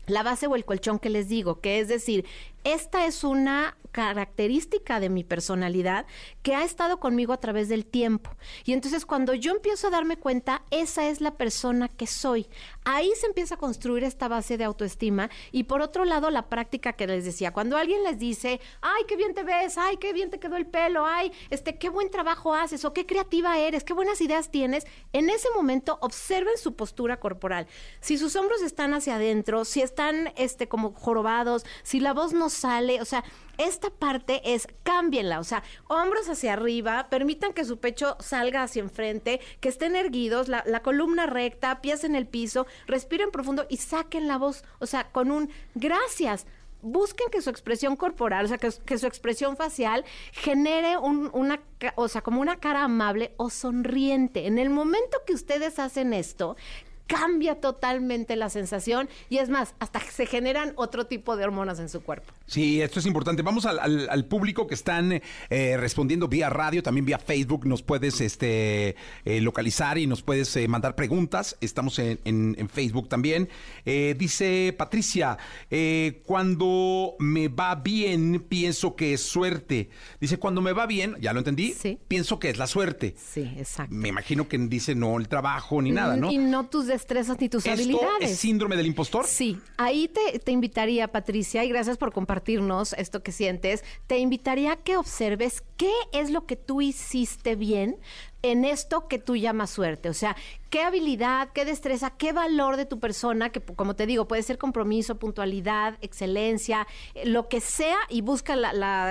la base o el colchón que les digo, que es decir, esta es una característica de mi personalidad que ha estado conmigo a través del tiempo. Y entonces cuando yo empiezo a darme cuenta, esa es la persona que soy. Ahí se empieza a construir esta base de autoestima. Y por otro lado, la práctica que les decía, cuando alguien les dice, ay, qué bien te ves, ay, qué bien te quedó el pelo, ay, este, qué buen trabajo haces, o qué creativa eres, qué buenas ideas tienes, en ese momento observen su postura corporal. Si sus hombros están hacia adentro, si están este, como jorobados, si la voz no sale, o sea, esta parte es cámbienla, o sea, hombros hacia arriba, permitan que su pecho salga hacia enfrente, que estén erguidos, la, columna recta, pies en el piso, respiren profundo y saquen la voz, o sea, con un gracias. Busquen que su expresión corporal, o sea, que, su expresión facial genere un- una, o sea, como una cara amable o sonriente. En el momento que ustedes hacen esto, cambia totalmente la sensación y es más, hasta se generan otro tipo de hormonas en su cuerpo. Sí, esto es importante. Vamos al, al- al público que están eh, respondiendo vía radio, también vía Facebook. Nos puedes este, eh, localizar y nos puedes eh, mandar preguntas. Estamos en, en- en Facebook también. Dice Patricia, cuando me va bien, pienso que es suerte. Dice, cuando me va bien, ya lo entendí, Sí. pienso que es la suerte. Sí, exacto. Me imagino que dice no el trabajo ni nada, ¿no? Y no tus destrezas ni tus ¿Esto habilidades. es síndrome del impostor? Sí, ahí te, te invitaría, Patricia, y gracias por compartirnos esto que sientes, te invitaría a que observes qué es lo que tú hiciste bien en esto que tú llamas suerte. O sea, qué habilidad, qué destreza, qué valor de tu persona, que como te digo, puede ser compromiso, puntualidad, excelencia, eh, lo que sea, y busca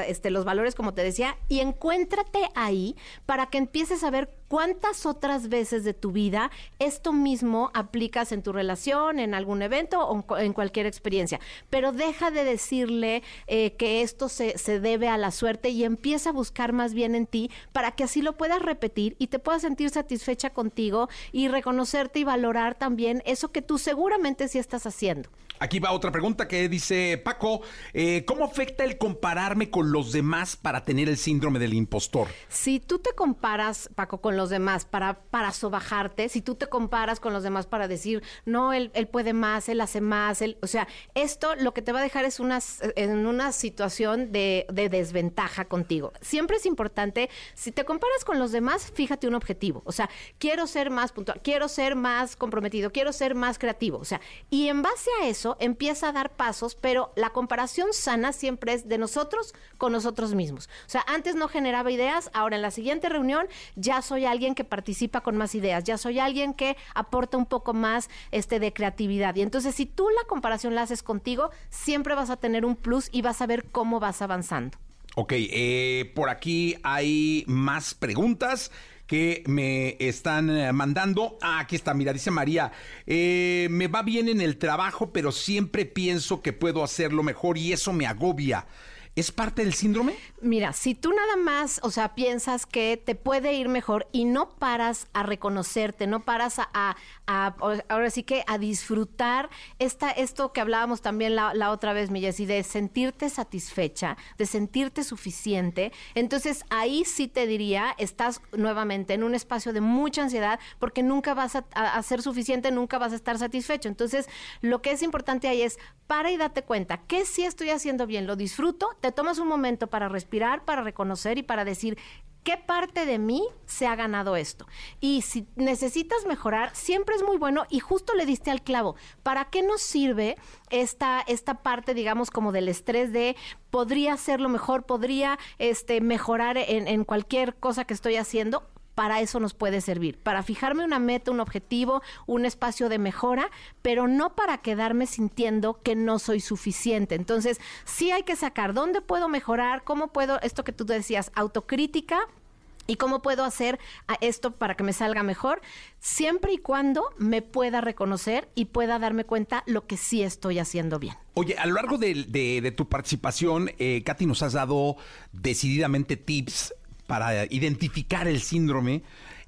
este, los valores, como te decía, y encuéntrate ahí para que empieces a ver cuántas otras veces de tu vida esto mismo aplicas en tu relación, en algún evento o en cualquier experiencia. Pero deja de decirle eh, que esto se, se debe a la suerte y empieza a buscar más bien en ti para que así lo puedas repetir y te puedas sentir satisfecha contigo y reconocerte y valorar también eso que tú seguramente sí estás haciendo. Aquí va otra pregunta que dice Paco, eh, ¿cómo afecta el compararme con los demás para tener el síndrome del impostor? Si tú te comparas, Paco, con los demás para, para sobajarte, si tú te comparas con los demás para decir, no, él, él puede más, él hace más, él, o sea, esto lo que te va a dejar es una, en una situación de, de desventaja contigo. Siempre es importante, si te comparas con los demás, fíjate un objetivo. O sea, quiero ser más puntual, quiero ser más comprometido, quiero ser más creativo. O sea, y en base a eso, empieza a dar pasos, pero la comparación sana siempre es de nosotros con nosotros mismos. O sea, antes no generaba ideas, ahora en la siguiente reunión ya soy alguien que participa con más ideas, ya soy alguien que aporta un poco más este de creatividad. Y entonces si tú la comparación la haces contigo, siempre vas a tener un plus y vas a ver cómo vas avanzando. Ok, eh, por aquí hay más preguntas que me están eh, mandando. Ah, aquí está, mira, dice María, eh, me va bien en el trabajo, pero siempre pienso que puedo hacerlo mejor y eso me agobia. ¿Es parte del síndrome? Mira, si tú nada más, o sea, piensas que te puede ir mejor y no paras a reconocerte, no paras a, ahora sí que a disfrutar esta, esto que hablábamos también la, otra vez, mi y de sentirte satisfecha, de sentirte suficiente, entonces ahí sí te diría, estás nuevamente en un espacio de mucha ansiedad porque nunca vas a, ser suficiente, nunca vas a estar satisfecho. Entonces, lo que es importante ahí es para y date cuenta que si estoy haciendo bien, lo disfruto, te tomas un momento para respirar, para reconocer y para decir qué parte de mí se ha ganado esto. Y si necesitas mejorar, siempre es muy bueno y justo le diste al clavo. ¿Para qué nos sirve esta, esta parte, digamos, como del estrés de podría hacerlo mejor, podría este, mejorar en, en cualquier cosa que estoy haciendo? Para eso nos puede servir, para fijarme una meta, un objetivo, un espacio de mejora, pero no para quedarme sintiendo que no soy suficiente. Entonces, sí hay que sacar dónde puedo mejorar, cómo puedo, esto que tú decías, autocrítica, ¿Y cómo puedo hacer esto para que me salga mejor? Siempre y cuando me pueda reconocer y pueda darme cuenta lo que sí estoy haciendo bien. Oye, a lo largo de, tu participación, eh, Katy, nos has dado decididamente tips para identificar el síndrome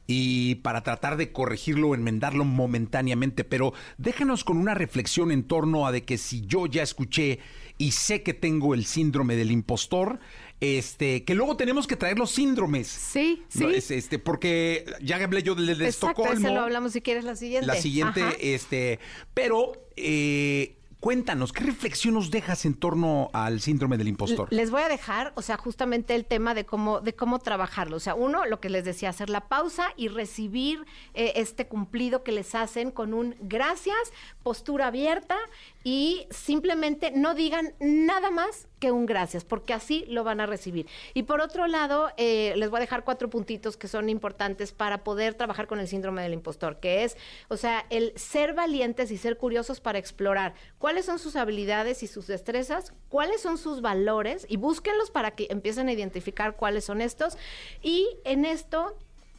y para tratar de corregirlo o enmendarlo momentáneamente, pero déjanos con una reflexión en torno a de que si yo ya escuché y sé que tengo el síndrome del impostor, este, que luego tenemos que traer los síndromes. Sí, sí. este, porque ya hablé yo del de Exacto, Estocolmo. lo hablamos si quieres la siguiente. La siguiente, este, pero eh, Cuéntanos, ¿qué reflexión nos dejas en torno al síndrome del impostor? Les voy a dejar, o sea, justamente el tema de cómo, de cómo trabajarlo. O sea, uno, lo que les decía, hacer la pausa y recibir eh, este cumplido que les hacen con un gracias, postura abierta y simplemente no digan nada más que un gracias, porque así lo van a recibir. Y por otro lado, eh, les voy a dejar cuatro puntitos que son importantes para poder trabajar con el síndrome del impostor, que es, o sea, el ser valientes y ser curiosos para explorar cuáles son sus habilidades y sus destrezas, cuáles son sus valores y búsquenlos para que empiecen a identificar cuáles son estos. Y en esto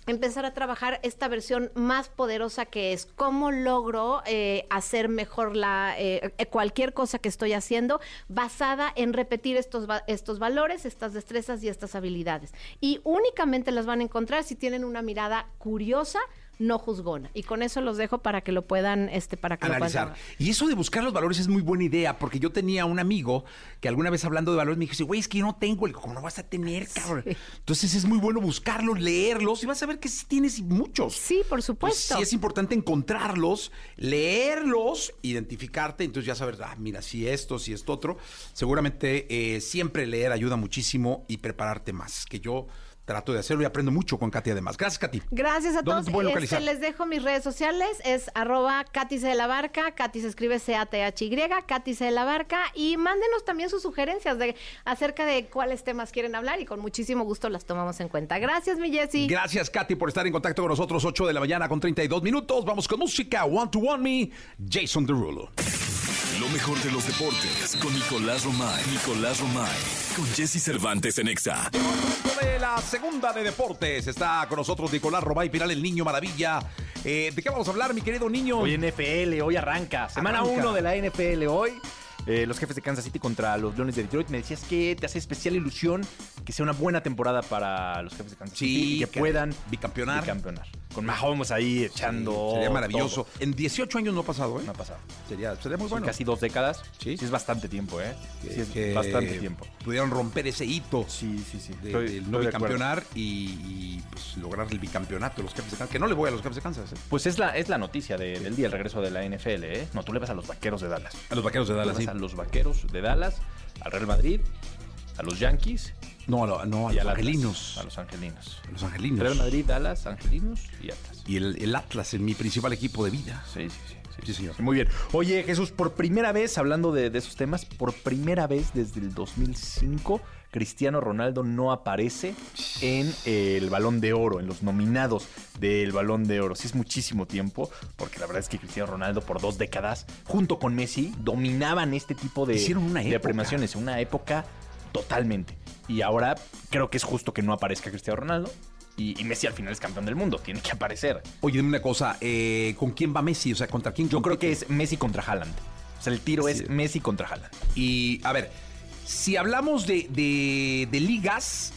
empezar a trabajar esta versión más poderosa que es cómo logro eh, hacer mejor la eh, cualquier cosa que estoy haciendo basada en repetir estos estos valores, estas destrezas y estas habilidades. Y únicamente las van a encontrar si tienen una mirada curiosa no juzgona. Y con eso los dejo para que lo puedan, este, para que analizar. Lo puedan... Y eso de buscar los valores es muy buena idea, porque yo tenía un amigo que alguna vez hablando de valores me dijo, güey, es que yo no tengo, el ¿cómo no vas a tener, cabrón? Entonces es muy bueno buscarlos, leerlos, y vas a ver que sí tienes muchos. Sí, por supuesto. sí es importante encontrarlos, leerlos, identificarte, entonces ya saber, ah, mira, si esto, si esto otro. Seguramente eh, siempre leer ayuda muchísimo y prepararte más, que yo trato de hacerlo y aprendo mucho con Katy además. Gracias, Katy. Gracias a todos. Este, les dejo mis redes sociales, es arroba Katy de la Barca, Katy se escribe C-A-T-H-Y, Katy de la Barca, y mándenos también sus sugerencias de acerca de cuáles temas quieren hablar y con muchísimo gusto las tomamos en cuenta. Gracias, mi Jessy. Gracias, Katy, por estar en contacto con nosotros, 8 de la mañana con 32 minutos. Vamos con música, One to One Me, Jason Derulo. Lo mejor de los deportes con Nicolás Romay. Nicolás Romay. Con Jesse Cervantes en Exa. de la segunda de deportes está con nosotros Nicolás Romay Piral, el niño maravilla. Eh, ¿De qué vamos a hablar, mi querido niño? Hoy NFL, hoy arranca. Semana 1 de la NFL hoy. eh, los jefes de Kansas City contra los Leones de Detroit. Me decías que te hace especial ilusión que sea una buena temporada para los jefes de Kansas City y que, que puedan bicampeonar. bicampeonar. Con Mahomes ahí echando. Sería maravilloso. todo. En 18 años no ha pasado, ¿eh? No ha pasado. Sería, sería muy Son bueno. casi dos décadas. Sí. Sí. es bastante tiempo, ¿eh? Sí, es que bastante tiempo. Pudieron romper ese hito Sí, sí, sí. de, Estoy- del no de bicampeonar y, y, pues, lograr el bicampeonato de los jefes de Kansas. Que no le voy a los jefes de Kansas, ¿eh? Pues es la, es la noticia de- del día, el regreso de la NFL, ¿eh? No, tú le vas a los vaqueros de Dallas. A los vaqueros de Tú le Dallas, vas sí. a los vaqueros de Dallas, al Real Madrid, a los Yankees No, a, lo- no, a los Atlas. angelinos. A los angelinos. A los angelinos. Real Madrid, Dallas, angelinos y Atlas. Y el, el Atlas, en mi principal equipo de vida. Sí, sí, sí. Sí, señor. Muy bien. Oye, Jesús, por primera vez, hablando de, de esos temas, por primera vez desde el 2005, Cristiano Ronaldo no aparece en el Balón de Oro, en los nominados del Balón de Oro. Sí es muchísimo tiempo, porque la verdad es que Cristiano Ronaldo por dos décadas, junto con Messi, dominaban este tipo de, Hicieron una de premiaciones, una época totalmente. Y ahora creo que es justo que no aparezca Cristiano Ronaldo. Y, y Messi al final es campeón del mundo, tiene que aparecer. Oye, dime una cosa, eh, ¿con quién va Messi? O sea, ¿contra quién Yo creo que es Messi contra Haaland. O sea, el tiro Sí. es Messi contra Haaland. Y, a ver, si hablamos de, de- de ligas,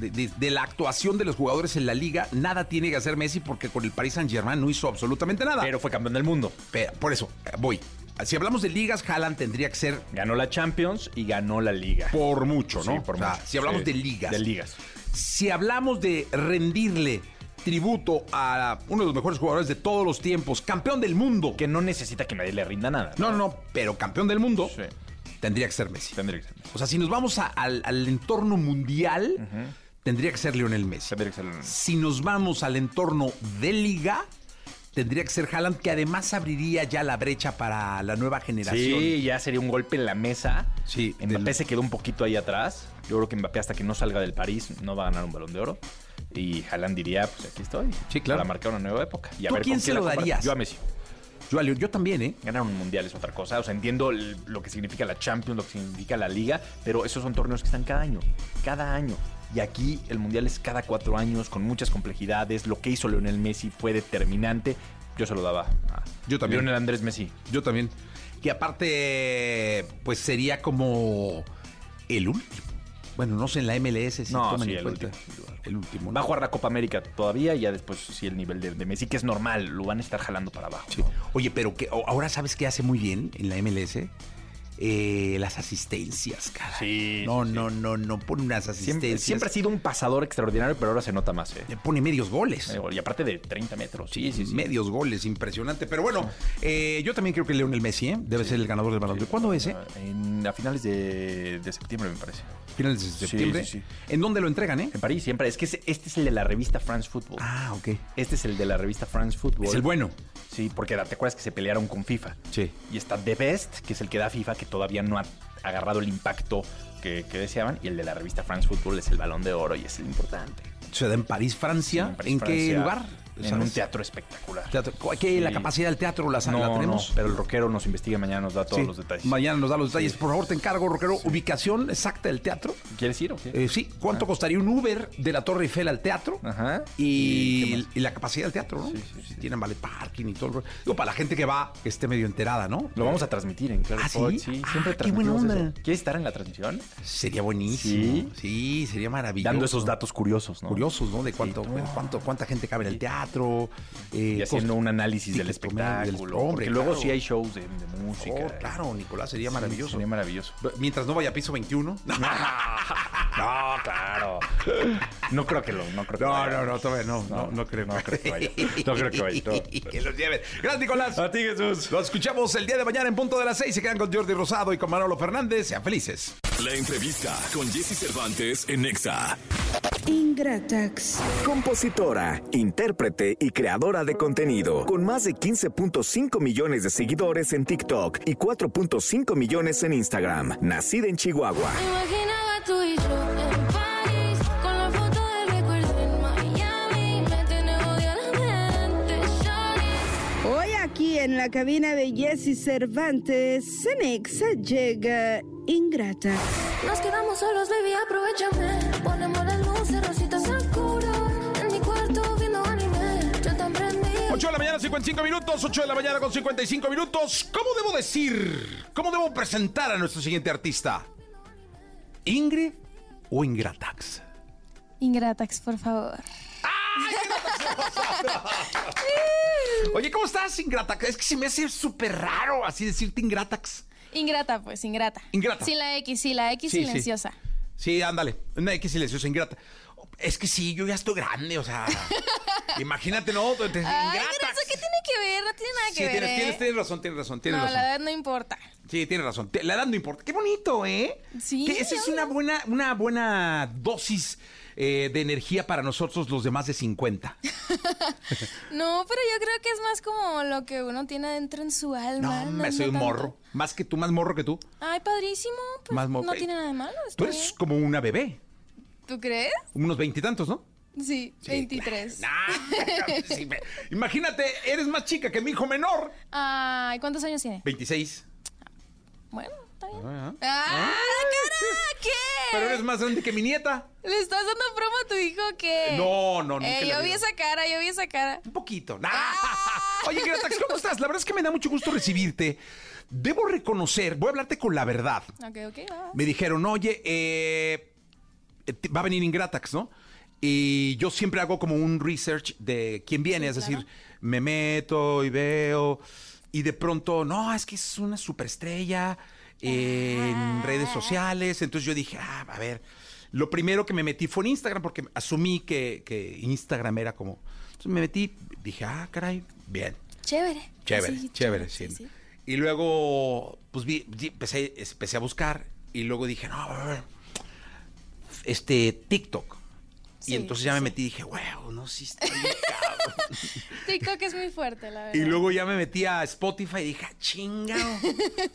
de, de- de la actuación de los jugadores en la liga, nada tiene que hacer Messi porque con el Paris Saint-Germain no hizo absolutamente nada. Pero fue campeón del mundo. Pero, por eso, voy. Si hablamos de ligas, Haaland tendría que ser Ganó la Champions y ganó la Liga. por mucho, ¿no? Sí, por O sea, mucho. Si hablamos Sí. de ligas. De ligas. Si hablamos de rendirle tributo a uno de los mejores jugadores de todos los tiempos, campeón del mundo. Que no necesita que nadie le rinda nada. No, no, no, pero campeón del mundo, Sí. tendría que ser Messi. Tendría que ser. O sea, si nos vamos a- al, al entorno mundial, tendría que ser Lionel Messi. Tendría que ser. Si nos vamos al entorno de liga, tendría que ser Haaland, que además abriría ya la brecha para la nueva generación. Sí, ya sería un golpe en la mesa. Sí, Mbappé del- se quedó un poquito ahí atrás. Yo creo que Mbappé hasta que no salga del París no va a ganar un balón de oro. Y Haaland diría, pues aquí estoy. Sí, claro. Para marcar una nueva época. Y a ¿Tú a ver quién se lo darías? Yo a Messi. Yo, yo también, ¿eh? Ganar un mundial es otra cosa. O sea, entiendo lo que significa la Champions, lo que significa la Liga, pero esos son torneos que están cada año. Cada año. Y aquí el mundial es cada cuatro años, con muchas complejidades. Lo que hizo Lionel Messi fue determinante. Yo se lo daba a Yo también. Lionel Andrés Messi. Yo también. Que aparte, pues sería como el último. Bueno, no sé, en la MLS si No, toman sí, en el cuenta. último. El último. ¿no? Va a jugar la Copa América todavía y ya después sí el nivel de, de Messi, que es normal, lo van a estar jalando para abajo. Sí. Oye, pero que ahora sabes qué hace muy bien en la MLS? Eh, las asistencias, cara. Sí, No, sí, no, no, no pone unas asistencias. siempre ha sido un pasador extraordinario, pero ahora se nota más. ¿eh? Le pone medios goles. Y aparte de 30 metros. Sí, sí, sí. Medios goles, impresionante. Pero bueno, eh, yo también creo que Leonel Messi ¿eh? debe ser el ganador del balón. de Oro. ¿Cuándo es, eh? En, a finales de, de septiembre, me parece. Finales de septiembre. sí, sí. ¿En dónde lo entregan, eh? En París, siempre. Es que este es el de la revista France Football. Ah, ok. Este es el de la revista France Football. Es el bueno. Sí, porque te acuerdas que se pelearon con FIFA. Sí. Y está The Best, que es el que da FIFA, que todavía no ha agarrado el impacto que, que deseaban. Y el de la revista France Football es el balón de oro y es el importante. Se da en París, Francia. Sí, París, ¿En qué Francia, En un teatro espectacular. Teatro. ¿Qué, ¿La capacidad del teatro la, No, la no, tenemos? pero el rockero nos investiga mañana nos da todos Sí. los detalles. Mañana nos da los detalles. Por favor, te encargo, Roquero. Ubicación exacta del teatro. ¿Quieres ir o qué? Eh, sí, ¿cuánto costaría un Uber de la Torre Eiffel al teatro? Ajá. Y, la capacidad del teatro, ¿no? Si tienen vale parking y todo. el. Digo, para la gente que va, que esté medio enterada, ¿no? Lo vamos a transmitir en Claro ¿Ah, sí? Ah, siempre qué buena onda. eso. ¿Quieres estar en la transmisión? Sería buenísimo. Sí, sería maravilloso. Dando esos datos curiosos, ¿no? curiosos, ¿no? De cuánto, cuánto, cuánta gente cabe en el teatro. Eh, Y haciendo un análisis del promedio del- espectáculo. hombre, porque luego claro. sí hay shows de, de música. Oh, claro, Nicolás, sería Sí, maravilloso. Sería maravilloso. Mientras no vaya a piso 21. No, No, claro. No creo que lo. No, creo que no, vaya. no, no, todavía no, no, no creo. No creo que vaya. No creo que vaya. no. que los lleven. Gracias, Nicolás. A ti, Jesús. Los escuchamos el día de mañana en punto de las seis. Se quedan con Jordi Rosado y con Manolo Fernández. Sean felices. La entrevista con Jesse Cervantes en Nexa. Ingratax. Compositora, intérprete y creadora de contenido, con más de 15.5 millones de seguidores en TikTok y 4.5 millones en Instagram, nacida en Chihuahua. Imaginaba tú y yo en la cabina de Jesse Cervantes, Cenexa llega Ingrata. Nos quedamos solos, baby, aprovechame. Ponemos las luces, rositas Sakura. En mi cuarto viendo anime. Yo tan prendí. 8 de la mañana, 50 55 minutos, 8 de la mañana con 55 minutos. ¿Cómo debo decir? ¿Cómo debo presentar a nuestro siguiente artista? ¿Ingrid o Ingratax? Ingratax, por favor. Oye, ¿cómo estás, Ingratax? Es que se me hace súper raro así decirte Ingratax. Ingrata, pues, ingrata. Ingrata. Sin la X, sí, la X Sí, sí. silenciosa. Sí, ándale. Una X silenciosa, Ingrata. Es que sí, yo ya estoy grande, o sea. imagínate, ¿no? Te- te- Ay, Ingratax. pero eso qué tiene que ver, no tiene nada que Sí, ver. tienes, ¿eh? tienes, tienes razón, tienes razón, tienes no, razón. la edad no importa. Sí, tienes razón. Te- La edad no importa. Qué bonito, ¿eh? Sí, Que esa es obvio. una buena, una buena dosis eh, de energía para nosotros, los de más de 50. No, pero yo creo que es más como lo que uno tiene adentro en su alma. No, me soy un tanto. morro. Más que tú, más morro que tú. Ay, padrísimo. Pues Más no tiene nada de malo. Tú eres bien. como una bebé. ¿Tú crees? Unos veintitantos, ¿no? Sí, 23. Sí, ve- Imagínate, eres más chica que mi hijo menor. Ay, ¿cuántos años tiene? 26. Bueno, está bien. Ah, ¡Ah, cara! ¿Qué? Pero eres más grande que mi nieta. ¿Le estás dando promo a tu hijo o qué? No, no, nunca Eh, yo vi esa cara, yo vi esa cara. Un poquito. Nah. Oye, Gratax, ¿cómo estás? La verdad es que me da mucho gusto recibirte. Debo reconocer, voy a hablarte con la verdad. Ok, ok, va. Me dijeron, oye, eh, va a venir Ingratax, ¿no? Y yo siempre hago como un research de quién viene, es decir, me meto y veo, y de pronto, no, es que es una superestrella en redes sociales. Entonces yo dije, ah, a ver, lo primero que me metí fue en Instagram, porque asumí que, que Instagram era como. Entonces me metí, dije, ah, caray, bien. Chévere. Chévere, Sí, chévere, sí. sí. Y luego, pues vi, vi- empecé, empecé a buscar y luego dije, no, a ver, este, TikTok. Sí, y entonces ya me metí y dije, wow, no, sí está bien cabrón. TikTok es muy fuerte, la verdad. y luego ya me metí a Spotify y dije, ah, chingado.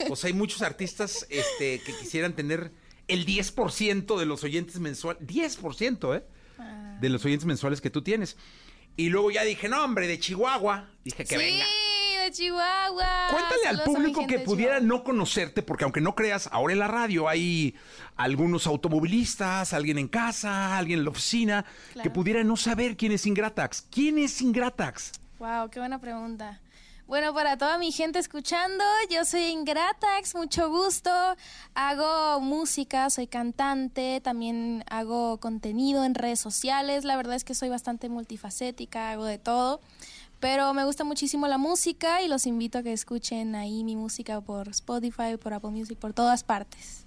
Pues hay muchos artistas este, que quisieran tener el 10% de los oyentes mensuales. 10%, ¿eh? Ah. De los oyentes mensuales que tú tienes. Y luego ya dije, no, hombre, de Chihuahua. Dije que sí, venga. De Chihuahua. Cuéntale al Saludos público que pudiera no conocerte, porque aunque no creas, ahora en la radio hay algunos automovilistas, alguien en casa, alguien en la oficina, Claro. que pudiera no saber quién es Ingratax. ¿Quién es Ingratax? Wow, qué buena pregunta. Bueno, para toda mi gente escuchando, yo soy Ingratax, mucho gusto. Hago música, soy cantante, también hago contenido en redes sociales. La verdad es que soy bastante multifacética, hago de todo. Pero me gusta muchísimo la música y los invito a que escuchen ahí mi música por Spotify, por Apple Music, por todas partes.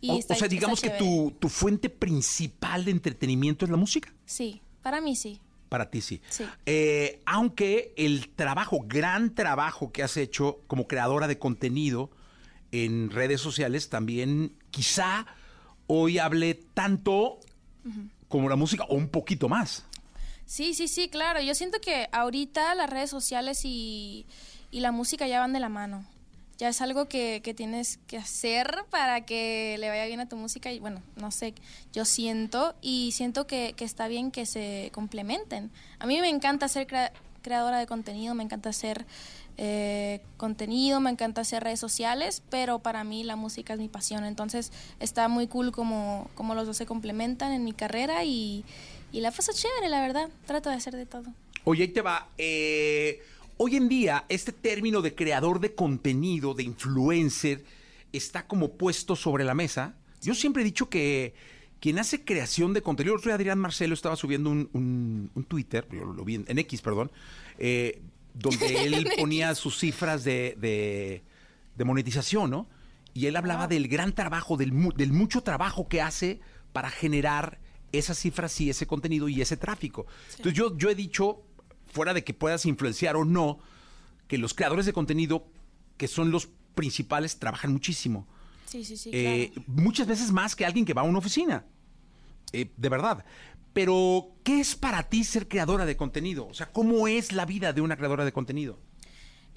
Y O, está- o sea, digamos que tu, tu fuente principal de entretenimiento es la música. Sí, para mí sí. Para ti sí. Sí. Eh, aunque el trabajo, gran trabajo que has hecho como creadora de contenido en redes sociales también quizá hoy hable tanto como la música o un poquito más. Sí, sí, sí, claro. Yo siento que ahorita las redes sociales y, y la música ya van de la mano. Ya es algo que, que tienes que hacer para que le vaya bien a tu música. Y bueno, no sé, yo siento y siento que, que está bien que se complementen. A mí me encanta ser crea- creadora de contenido, me encanta hacer eh, contenido, me encanta hacer redes sociales, pero para mí la música es mi pasión. Entonces está muy cool como, como los dos se complementan en mi carrera y, y la paso chévere, la verdad. Trato de hacer de todo. Oye, ahí te va. eh, hoy en día, este término de creador de contenido, de influencer, está como puesto sobre la mesa. Yo siempre he dicho que quien hace creación de contenido, el otro día Adrián Marcelo estaba subiendo un, un- un Twitter, yo lo vi en, en X, perdón, eh, donde él ponía sus cifras de, de- de monetización, ¿no? Y él hablaba del gran trabajo, del mucho trabajo que hace para generar esas cifras y ese contenido y ese tráfico. Entonces yo, yo he dicho, fuera de que puedas influenciar o no, que los creadores de contenido, que son los principales, trabajan muchísimo. Sí, sí, sí. Eh, claro. Muchas veces más que alguien que va a una oficina. Eh, de verdad. Pero, ¿qué es para ti ser creadora de contenido? O sea, ¿cómo es la vida de una creadora de contenido?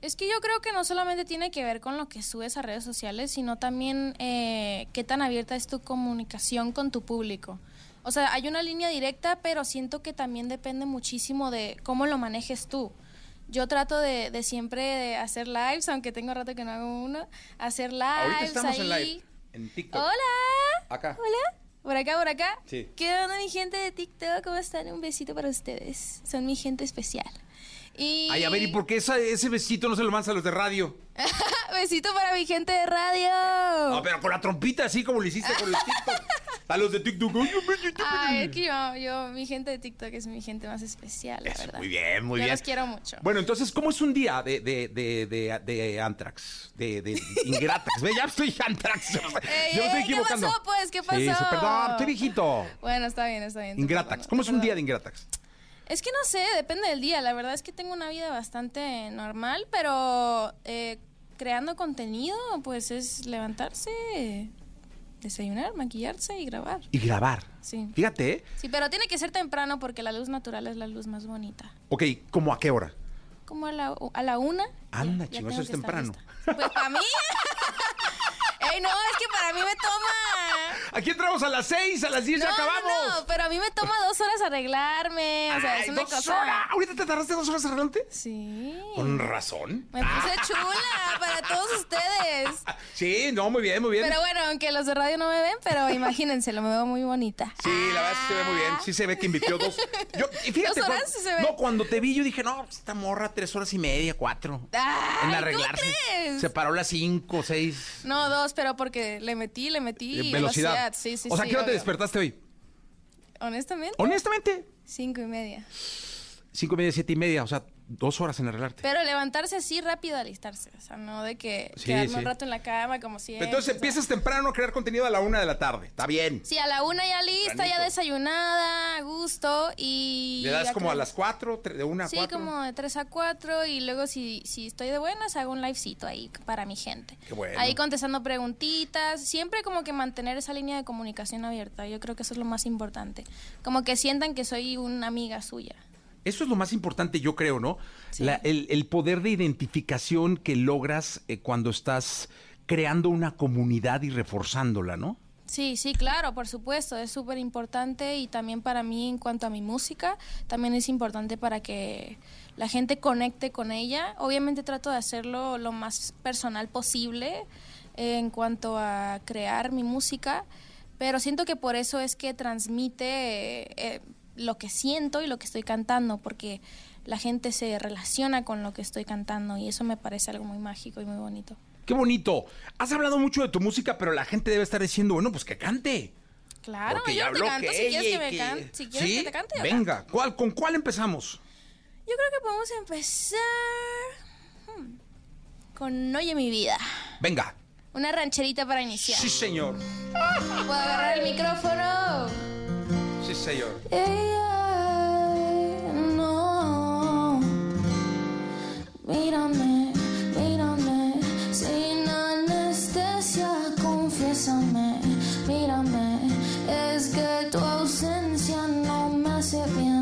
Es que yo creo que no solamente tiene que ver con lo que subes a redes sociales, sino también eh, qué tan abierta es tu comunicación con tu público. O sea, hay una línea directa, pero siento que también depende muchísimo de cómo lo manejes tú. Yo trato de, de siempre de hacer lives, aunque tengo rato que no hago uno, hacer lives Ahorita estamos ahí. en live. En TikTok. Hola. Acá. Hola. Por acá, por acá. Sí. ¿Qué onda mi gente de TikTok? ¿Cómo están? Un besito para ustedes. Son mi gente especial. Y... Ay, a ver, ¿y por qué esa- ese besito no se lo mandas a los de radio? Besito para mi gente de radio. No, pero con la trompita, así como lo hiciste con el TikTok. A los de TikTok. Ay, es que yo, yo, mi gente de TikTok es mi gente más especial, la verdad. Muy bien, muy yo bien. los quiero mucho. Bueno, entonces, ¿cómo es un día de, de, de, de, de Antrax? De, de Ingratax. Ve, ya estoy Antrax. Yo me estoy ey, ¿qué equivocando. pasó, pues? ¿Qué pasó? sí, perdón, estoy viejito. Bueno, está bien, está bien. Ingratax. ¿Cómo es un día de Ingratax? Es que no sé, depende del día. La verdad es que tengo una vida bastante normal, pero eh, creando contenido, pues es levantarse, desayunar, maquillarse y grabar. Y grabar. Sí. Fíjate, ¿eh? Sí, pero tiene que ser temprano porque la luz natural es la luz más bonita. Ok, ¿cómo a qué hora? Como a la, a la una. Anda, tengo eso es temprano. Pues para mí. Ey, no, es que para mí me toma. Aquí entramos a las 6, a las 10 No, ya acabamos. no, pero a mí me toma dos horas arreglarme. O sea, Ay, es una dos cosa. horas. ¿Ahorita te tardaste dos horas arreglándote? Sí. Con razón. Me puse chula para todos ustedes. Sí, no, muy bien, muy bien. Pero bueno, aunque los de radio no me ven, pero imagínenselo, me veo muy bonita. Sí, la verdad sí se ve muy bien. Sí se ve que invirtió dos. Yo, y fíjate, Dos horas cuando- sí se ve. no, cuando te vi, yo dije, no, pues, esta morra, tres horas y media, cuatro. Ay, en arreglarse. ¿cómo crees? Se paró las cinco, seis. No, dos, pero porque le metí, le metí eh, velocidad. Sí, sí, o sea, sí, ¿qué hora te despertaste hoy? Honestamente, Honestamente, cinco y media. cinco y media, siete y media. O sea, dos horas en arreglarte. Pero levantarse así rápido, alistarse. O sea, no de que Sí, quedarme sí. un rato en la cama como siempre. Entonces o sea. empiezas temprano a crear contenido a la una de la tarde. Está bien. Sí, a la una ya lista, ya desayunada, a gusto y... Le das como a las cuatro, de una a Sí, cuatro. como de 3 a 4 y luego si, si estoy de buenas hago un livecito ahí para mi gente. Qué bueno. Ahí contestando preguntitas, siempre como que mantener esa línea de comunicación abierta, yo creo que eso es lo más importante. Como que sientan que soy una amiga suya. Eso es lo más importante, yo creo, ¿no? La- el, el poder de identificación que logras eh, cuando estás creando una comunidad y reforzándola, ¿no? Sí, sí, claro, por supuesto, es súper importante y también para mí en cuanto a mi música, también es importante para que la gente conecte con ella. Obviamente trato de hacerlo lo más personal posible eh, en cuanto a crear mi música, pero siento que por eso es que transmite eh, eh, lo que siento y lo que estoy cantando, porque la gente se relaciona con lo que estoy cantando y eso me parece algo muy mágico y muy bonito. ¡Qué bonito! Has hablado mucho de tu música, pero la gente debe estar diciendo, bueno, pues que cante. Claro, Porque yo ya te canto si que quieres ella que me cante, si quieres ¿Sí? que te cante. acá. Venga, ¿cuál, ¿con cuál empezamos? Yo creo que podemos empezar hmm, con Oye mi vida. Venga. Una rancherita para iniciar. Sí, señor. ¿Puedo agarrar el micrófono? Señor. No. Mírame, mírame, sin anestesia, confiésame, mírame, es que tu ausencia no me hace bien.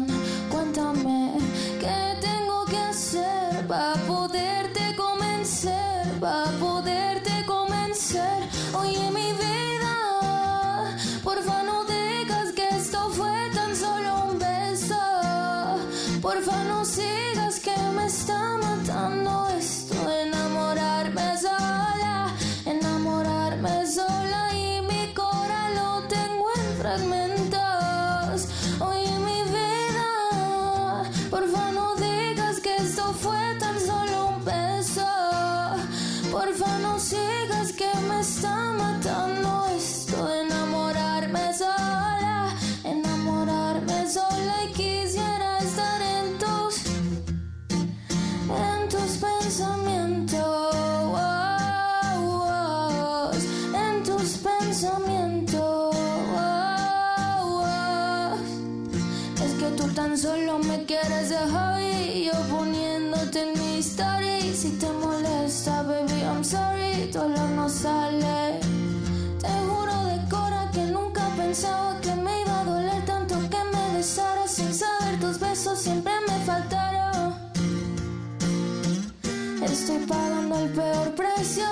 Estoy pagando el peor precio.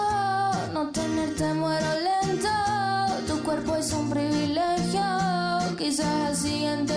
No tenerte muero lento. Tu cuerpo es un privilegio. Quizás al siguiente.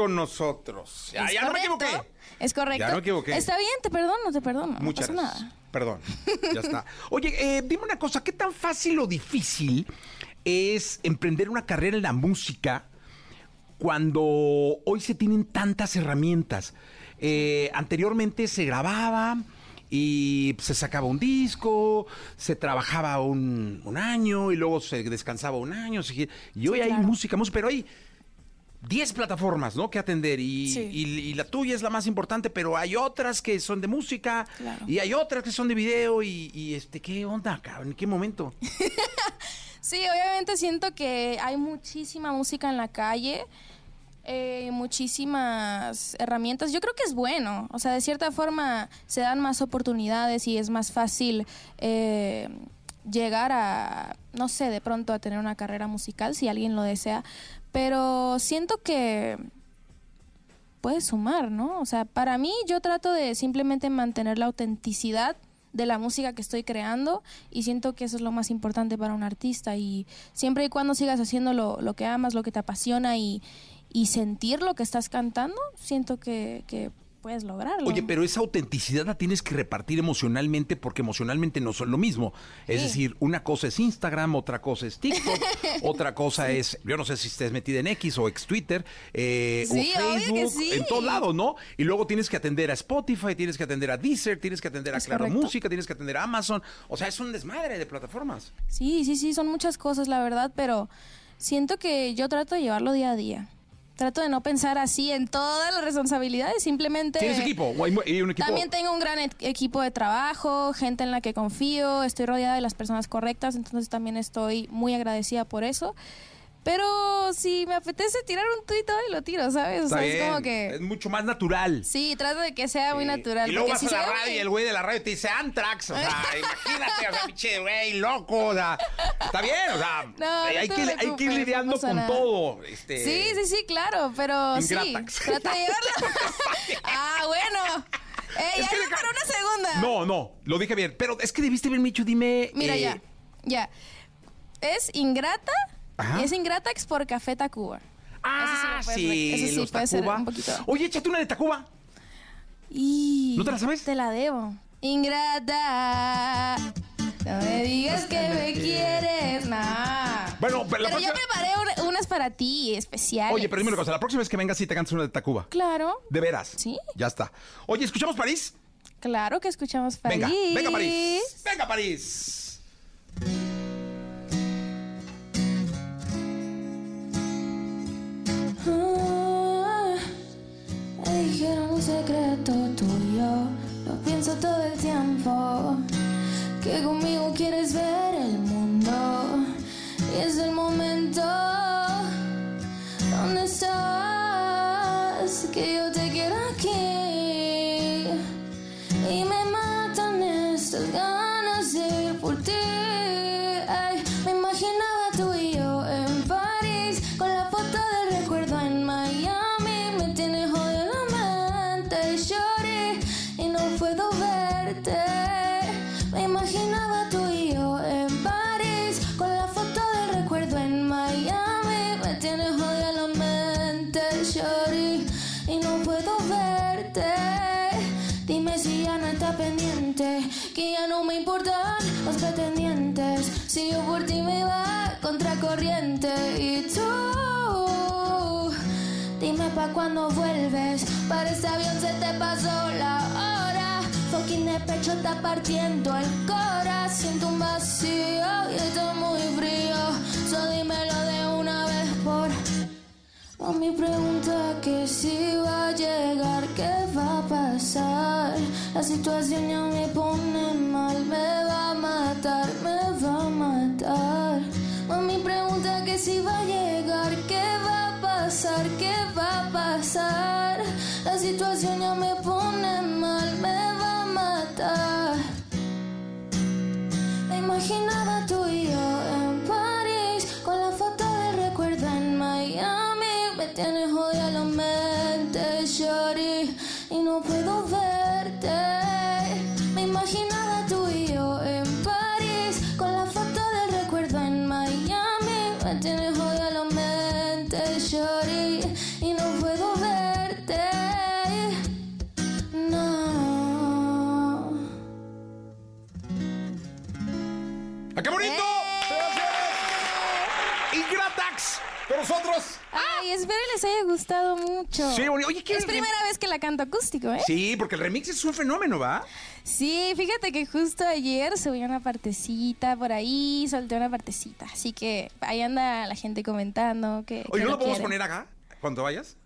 Con nosotros. Ya, Es ya no me equivoqué. Es correcto. Ya no me equivoqué. Está bien, te perdono, te perdono. Muchas no pasa nada. Perdón, ya está. Oye, eh, dime una cosa, ¿qué tan fácil o difícil es emprender una carrera en la música cuando hoy se tienen tantas herramientas? Eh, anteriormente se grababa y se sacaba un disco, se trabajaba un, un año y luego se descansaba un año. se- Y hoy hay música, música, pero hay 10 plataformas, ¿no? Que atender y, Sí. y- y la tuya es la más importante, pero hay otras que son de música Claro. y hay otras que son de video y, y, este, ¿qué onda, cabrón? ¿En qué momento? Sí, obviamente siento que hay muchísima música en la calle, eh, muchísimas herramientas. Yo creo que es bueno, o sea, de cierta forma se dan más oportunidades y es más fácil eh, llegar a, no sé, de pronto a tener una carrera musical si alguien lo desea, pero siento que puedes sumar, ¿no? O sea, para mí yo trato de simplemente mantener la autenticidad de la música que estoy creando y siento que eso es lo más importante para un artista y siempre y cuando sigas haciendo lo, lo que amas, lo que te apasiona y, y sentir lo que estás cantando, siento que, que puedes lograrlo. Oye, pero esa autenticidad la tienes que repartir emocionalmente porque emocionalmente no son lo mismo. Es decir, una cosa es Instagram, otra cosa es TikTok, otra cosa es, yo no sé si estés metida en X o ex Twitter, eh, Sí, o Facebook, en todos lados, ¿no? Y luego tienes que atender a Spotify, tienes que atender a Deezer, tienes que atender a Es Claro correcto. Música, tienes que atender a Amazon. O sea, es un desmadre de plataformas. Sí, sí, sí, son muchas cosas, la verdad, pero siento que yo trato de llevarlo día a día. Trato de no pensar así en todas las responsabilidades, simplemente... ¿Tienes equipo? También tengo un gran e- equipo de trabajo, gente en la que confío, estoy rodeada de las personas correctas, entonces también estoy muy agradecida por eso. Pero si me apetece tirar un tuit hoy, lo tiro, ¿sabes? O sea, es bien, como que... Es mucho más natural. Sí, trato de que sea muy natural. Y luego vas si a la radio y el güey de la radio te dice Antrax. O sea, imagínate, o sea, pinche güey, loco. O sea, está bien, o sea, No, no hay, te que, hay que ir no lidiando pasa con nada. todo. Este, Sí, sí, sí, claro, pero sí, Ingratax. trata de ah, bueno. Ey, Es que hay deja- para una segunda. No, no, lo dije bien. Pero es que debiste haberme dicho, dime. Mira, eh, ya, ya. Es Ingrata Ajá. y es Ingratax por Café Tacuba. Ah, Eso sí puedes sí, eso sí los puede ser un poquito. Oye, échate una de Tacuba. Y ¿No te la sabes? Te la debo. Ingrata. No me digas que me quieres, nah. Bueno, pero la Pero yo preparé un- unas para ti, especiales. Oye, pero dime una cosa. La próxima vez que vengas, sí te cantas una de Tacuba. Claro, De veras. Sí. Ya está. Oye, ¿escuchamos París? claro que escuchamos París. Venga, venga, París. Venga, París. Ah, me dijeron un secreto tuyo, lo pienso todo el tiempo. Que conmigo quieres ver el mundo y es el momento. ¿Dónde estás? Que yo te Si yo por ti me iba contracorriente y tú, dime pa' cuando vuelves. Para ese avión se te pasó la hora. Fucking el pecho está partiendo el cora. Siento un vacío y está muy frío. So dímelo de una vez por Mami pregunta que si va a llegar, qué va a pasar. La situación ya me pone mal, me va a matar, va a pasar. La situación ya me Ay, espero les haya gustado mucho. Sí, oye, oye, ¿qué Es primera vez que la canto acústico, ¿eh? Sí, porque el remix es un fenómeno, ¿va? Sí, fíjate que justo ayer subí una partecita por ahí, solté una partecita. Así que ahí anda la gente comentando que. Oye, que ¿no lo podemos poner acá cuando vayas?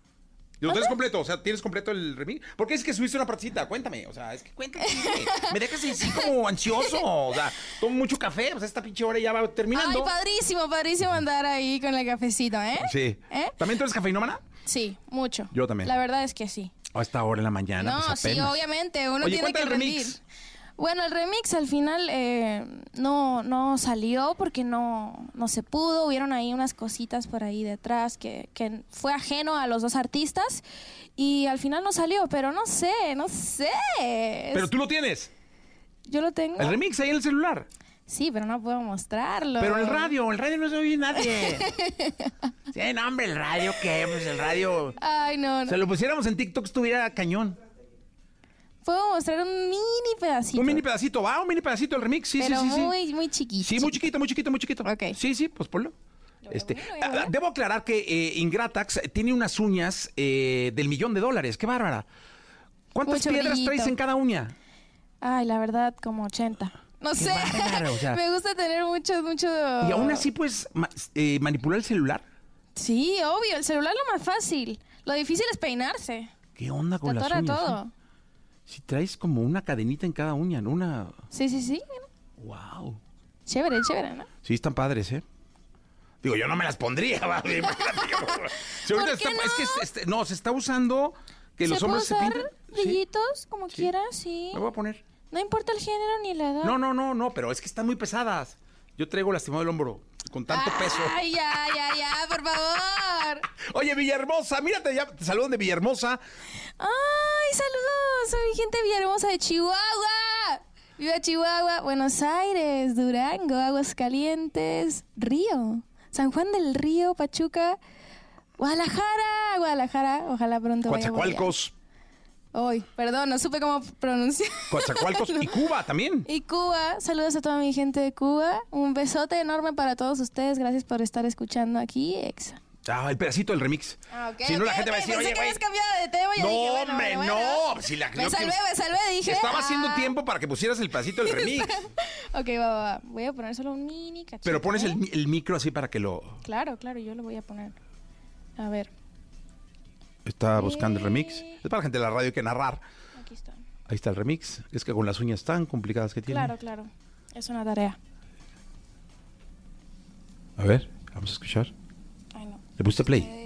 ¿Lo tienes completo? O sea, ¿tienes completo el remix? ¿Por qué es que subiste una partecita? Cuéntame. O sea, es que cuéntame. Me dejas así como ansioso. O sea, tomo mucho café. O sea, esta pinche hora ya va Ay, terminando. padrísimo, padrísimo andar ahí con el cafecito, ¿eh? Sí. ¿Eh? ¿También tú eres cafeinómana? Sí, mucho. Yo también. La verdad es que sí. A esta hora en la mañana, no, pues sí, obviamente, uno Oye, tiene que el rendir. Bueno, el remix al final eh, no, no salió porque no, no se pudo. Hubieron ahí unas cositas por ahí detrás que, que fue ajeno a los dos artistas y al final no salió, pero no sé, no sé. Pero tú lo tienes. Yo lo tengo. El remix ahí en el celular. Sí, pero no puedo mostrarlo. Pero el radio, el radio no se oye nadie. sí, no, hombre, el radio, ¿qué? Pues el radio... Ay, no, no. Si lo pusiéramos en TikTok estuviera cañón. Puedo mostrar un mini pedacito. Un mini pedacito. Va, un mini pedacito el remix. Sí, pero sí, sí. sí. muy, muy chiquito. Sí, muy chiquito, muy chiquito, muy chiquito. Ok. Sí, sí, pues ponlo. Este, ah, debo aclarar que eh, Ingratax tiene unas uñas eh, del millón de dólares. ¡Qué bárbara! ¿Cuántas Mucho piedras brillito. traes en cada uña? Ay, la verdad, como 80. No Qué sé. bárbaro, o sea. Me gusta tener mucho, mucho. Y aún así, pues, ma- eh, manipular el celular. Sí, obvio. El celular es lo más fácil. Lo difícil es peinarse. ¿Qué onda Te con las uñas? todo. Si traes como una cadenita en cada uña, ¿no? Una... Sí, sí, sí. ¡Wow! Chévere, chévere, ¿no? Sí, están padres, ¿eh? Digo, yo no me las pondría, ¿va? Imagínate cómo- Si ahorita ¿Por qué está- no? Es que este- no, se está usando que los ¿Se puede hombres se usar pintan. Sí, brillitos como quieras? Sí. me voy a poner. No importa el género ni la edad. No, no, no, no, pero es que están muy pesadas. Yo traigo lastimado el hombro con tanto peso. Ay, ya, ya, ya, por favor. Oye, Villahermosa, mírate, ya te saludan de Villahermosa. Ay, saludos. Soy gente Villahermosa de Chihuahua. Viva Chihuahua, Buenos Aires, Durango, Aguascalientes, Río, San Juan del Río, Pachuca, Guadalajara, Guadalajara. Ojalá pronto vaya. Coatzacoalcos, Hoy, perdón, no supe cómo pronunciar. Coatzacoalcos y Cuba también. Y Cuba, saludos a toda mi gente de Cuba. Un besote enorme para todos ustedes. Gracias por estar escuchando aquí, Exa. Ah, el pedacito del remix. Ah, ok, si no, la gente va a decir, pensé oye, güey. cambiado de tema y No, dije, bueno, hombre, bueno, bueno. no. Si la- Me salvé, me salvé, dije. Estaba haciendo ah. tiempo para que pusieras el pedacito del remix. Ok, va, va, va. Voy a poner solo un mini cachito. Pero pones ¿eh? el micro así para que lo... Claro, claro, yo lo voy a poner. A ver, Está buscando el remix. Es para la gente de la radio que narrar. aquí está. Ahí está el remix. Es que con las uñas tan complicadas que tiene. Claro, claro. Es una tarea. A ver, vamos a escuchar. Ay, no. ¿Le puse play?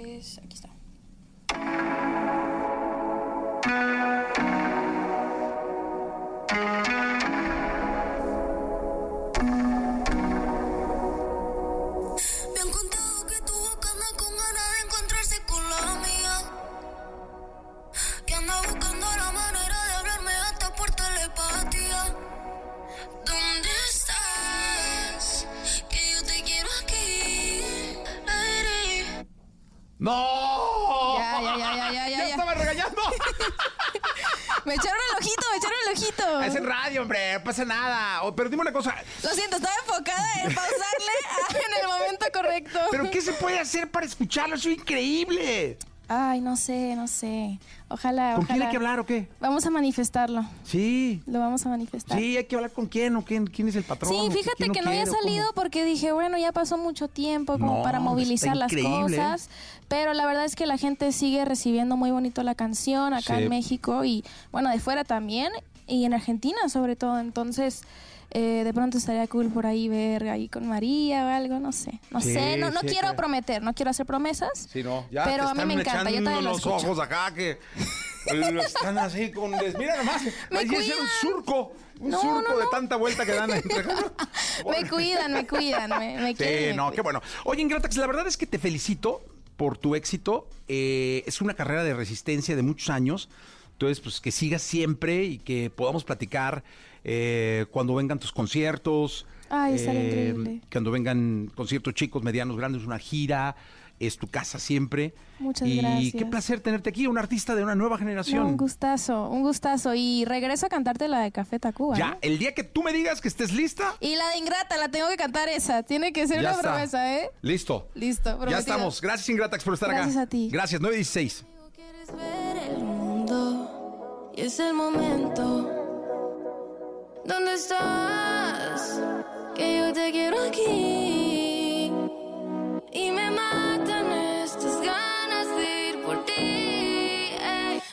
Lo siento, estaba enfocada en pausarle en el momento correcto. ¿Pero qué se puede hacer para escucharlo? Es increíble. Ay, no sé, no sé. Ojalá, ¿Con quién hay que hablar o qué? Vamos a manifestarlo. Sí. Lo vamos a manifestar. Sí, hay que hablar con quién o quién, quién es el patrón. Sí, fíjate que no había quiere, o cómo. salido porque dije, bueno, ya pasó mucho tiempo como No, para movilizar las increíble. cosas, pero la verdad es que la gente sigue recibiendo muy bonito la canción acá Sí. en México y bueno, de fuera también y en Argentina sobre todo, entonces eh, de pronto estaría cool por ahí ver ahí con María o algo, no sé, no Sí, sé, no, no sí, quiero claro. prometer, no quiero hacer promesas, Sí, no, ya pero te a mí me encanta, yo también lo los escucho. ojos acá que están así con mira nomás, Me parece ser un surco, un No, surco no, de tanta vuelta que dan entre me cuidan, me cuidan, me, me quieren, Sí, no, qué bueno. Oye, Ingratax, la verdad es que te felicito por tu éxito. Eh, es una carrera de resistencia de muchos años. Entonces, pues que sigas siempre y que podamos platicar eh, cuando vengan tus conciertos. Ay, estaría increíble. Cuando vengan conciertos chicos, medianos, grandes, una gira. es tu casa siempre. Muchas y gracias. qué placer tenerte aquí, un artista de una nueva generación. No, un gustazo, un gustazo. Y regreso a cantarte la de Café Tacuba. ya, ¿eh? el día que tú me digas que estés lista, Y la de Ingrata, la tengo que cantar esa. Tiene que ser ya una está. promesa, ¿eh? Listo. Listo, Ya prometido. estamos. Gracias, Ingratax, por estar Gracias acá. a ti. Gracias, 916. Quieres ver el mundo y es el momento. ¿Dónde estás? Que yo te quiero aquí. Y me matan estas ganas de ir por ti.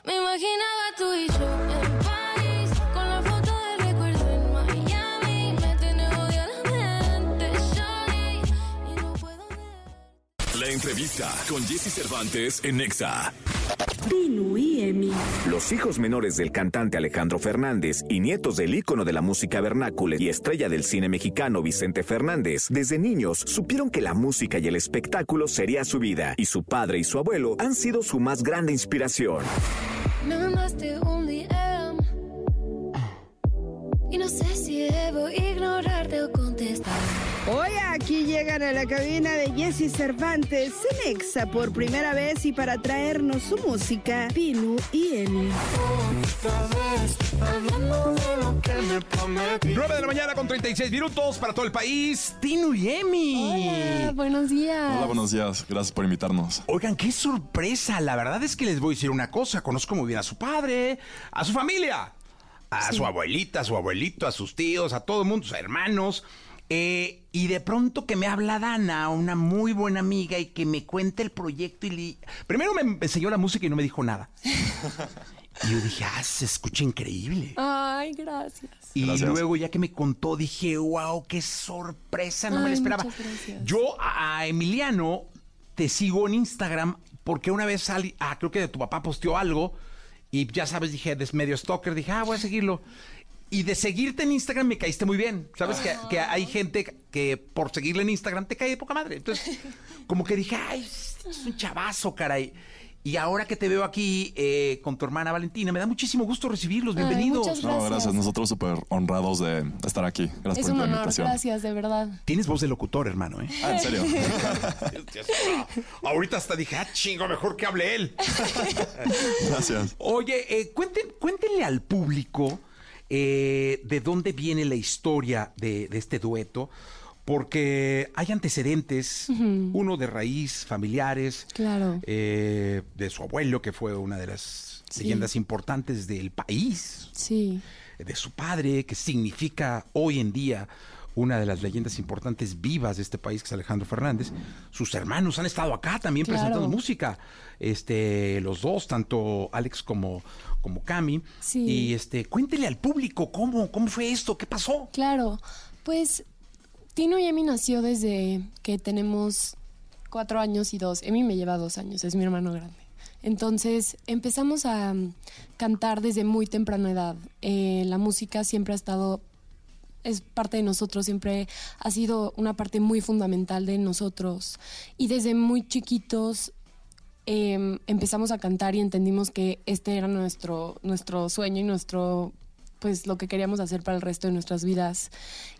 Me imaginaba tú y yo en París. Con la foto del recuerdo en Miami. Me tiene odio la mente, Y no puedo ver. La entrevista con Jesse Cervantes en Nexa. Y Emi. Los hijos menores del cantante Alejandro Fernández y nietos del ícono de la música vernácula y estrella del cine mexicano Vicente Fernández, desde niños supieron que la música y el espectáculo sería su vida, y su padre y su abuelo han sido su más grande inspiración. Y no sé si debo ignorarte o contestar Hoy aquí llegan a la cabina de Jesse Cervantes en Exa por primera vez y para traernos su música, Pinu y Emi. 9 de la mañana con 36 minutos para todo el país. Tino y Emi. Hola, buenos días. Hola, buenos días. Gracias por invitarnos. Oigan, qué sorpresa. La verdad es que les voy a decir una cosa. Conozco muy bien a su padre, a su familia, a su abuelita, a su abuelito, a sus tíos, a todo el mundo, sus hermanos. Eh, y de pronto que me habla Dana, una muy buena amiga, y que me cuenta el proyecto. y le- Primero me enseñó la música y no me dijo nada. Y yo dije, ah, se escucha increíble. Ay, gracias. Y Gracias. luego ya que me contó, dije, wow, qué sorpresa, no me la esperaba. Yo a Emiliano te sigo en Instagram porque una vez salí, ah, creo que de tu papá posteó algo y ya sabes, dije, es medio stalker, dije, ah, voy a seguirlo. Y de seguirte en Instagram me caíste muy bien. Sabes que, que hay gente que por seguirle en Instagram te cae de poca madre. Entonces, como que dije, ay, es un chavazo, caray. Y ahora que te veo aquí eh, con tu hermana Valentina, me da muchísimo gusto recibirlos. Ay, Bienvenidos. muchas No, Gracias. gracias. Nosotros súper honrados de estar aquí. Gracias Es por un la honor, invitación. gracias, de verdad. Tienes voz de locutor, hermano, ¿eh? Ah, en serio. Ahorita hasta dije, ah, chingo, mejor que hable él. gracias. Oye, eh, cuenten- cuéntenle al público eh, de dónde viene la historia de, de este dueto, porque hay antecedentes, uno de raíz, familiares, Claro. eh, de su abuelo, que fue una de las Sí. leyendas importantes del país, Sí. de su padre, que significa hoy en día una de las leyendas importantes vivas de este país, que es Alejandro Fernández. Sus hermanos han estado acá también Claro. presentando música. Este, los dos, tanto Alex como, como Cami. Sí. Y este, cuéntele al público cómo, cómo fue esto, qué pasó. Claro, pues Tino y Emi nació desde que tenemos cuatro años y dos. Emi me lleva dos años, es mi hermano grande. Entonces empezamos a mm, cantar desde muy temprana edad. Eh, la música siempre ha estado, es parte de nosotros, siempre ha sido una parte muy fundamental de nosotros. Y desde muy chiquitos em, empezamos a cantar y entendimos que este era nuestro, nuestro sueño y nuestro, pues lo que queríamos hacer para el resto de nuestras vidas.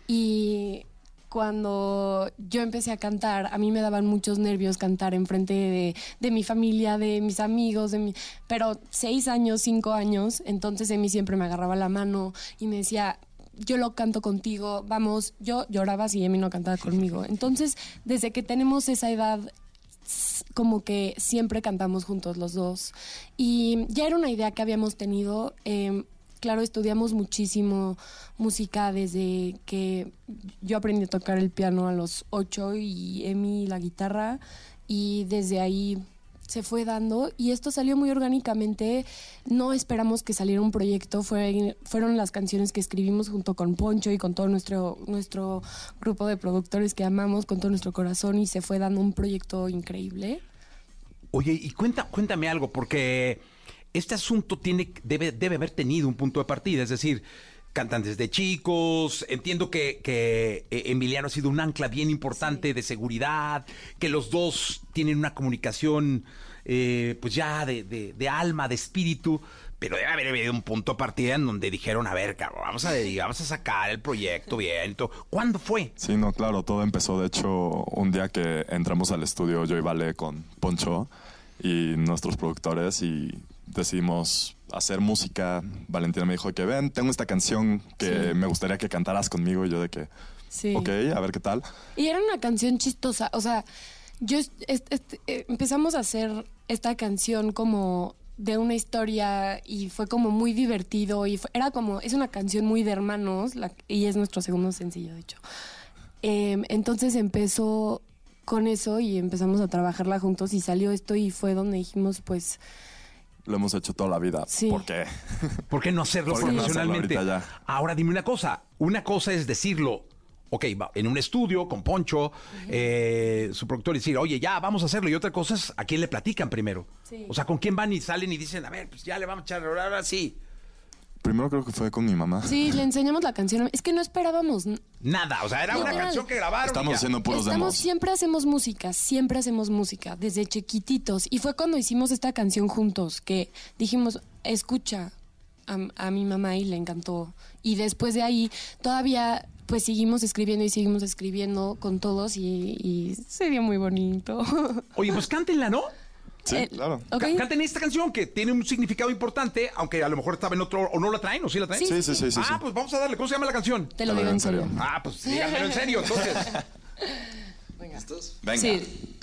Y cuando yo empecé a cantar, a mí me daban muchos nervios cantar enfrente de, de mi familia, de mis amigos, de pero seis años, cinco años, entonces Emi siempre me agarraba la mano y me decía, yo lo canto contigo, vamos, yo lloraba si Emi no cantaba conmigo. Entonces, desde que tenemos esa edad, como que siempre cantamos juntos los dos. Y ya era una idea que habíamos tenido. eh, claro, estudiamos muchísimo música desde que yo aprendí a tocar el piano a los ocho y Emi la guitarra. Y desde ahí se fue dando y esto salió muy orgánicamente. No esperamos que saliera un proyecto, fue, fueron las canciones que escribimos junto con Poncho y con todo nuestro, nuestro grupo de productores que amamos con todo nuestro corazón y se fue dando un proyecto increíble. Oye, y cuenta, cuéntame algo, porque este asunto tiene, debe, debe haber tenido un punto de partida, es decir, cantan desde chicos, entiendo que, que, eh, Emiliano ha sido un ancla bien importante de seguridad, que los dos tienen una comunicación eh, pues ya de, de- de alma, de espíritu, pero debe haber habido un punto de partida en donde dijeron, a ver, cabrón, vamos a, vamos a sacar el proyecto bien. ¿Cuándo fue? Sí, no, claro, todo empezó de hecho un día que entramos al estudio yo y Vale con Poncho y nuestros productores y decidimos hacer música. Valentina me dijo que ven, tengo esta canción que Sí. me gustaría que cantaras conmigo y yo de que, Sí. ok, a ver qué tal. Y era una canción chistosa, o sea, yo eh, empezamos a hacer esta canción como de una historia y fue como muy divertido y fue- era como, es una canción muy de hermanos la- y es nuestro segundo sencillo, de hecho. Em, entonces empezó con eso y empezamos a trabajarla juntos y salió esto y fue donde dijimos, pues, Lo hemos hecho toda la vida. Sí. ¿Por qué? ¿Por qué no hacerlo ¿Por qué no hacerlo profesionalmente? ahorita ya? Ahora dime una cosa. Una cosa es decirlo, ok, va, en un estudio con Poncho, eh, su productor, y decir, oye, ya, vamos a hacerlo. Y otra cosa es a quién le platican primero. Sí. O sea, con quién van y salen y dicen, a ver, pues ya le vamos a echar, ahora sí. Primero creo que fue con mi mamá. sí, le enseñamos la canción. Es que no esperábamos, Nada, o sea, era una canción que grabaron. Estamos haciendo puros Estamos, demos. siempre hacemos música, siempre hacemos música, desde chiquititos. Y fue cuando hicimos esta canción juntos, que dijimos, escucha a, a mi mamá y le encantó. Y después de ahí, todavía pues seguimos escribiendo y seguimos escribiendo con todos y, y se dio muy bonito. Oye, pues cántenla, ¿no? Sí, Eh, claro. ¿ok? Ca- Canten esta canción que tiene un significado importante, aunque a lo mejor estaba en otro, o no la traen, o sí la traen. Sí, Sí, sí, sí, sí. ah, sí. pues vamos a darle. ¿Cómo se llama la canción? Te lo digo en serio. Ah, pues díganmelo en serio, entonces. Venga. Sí.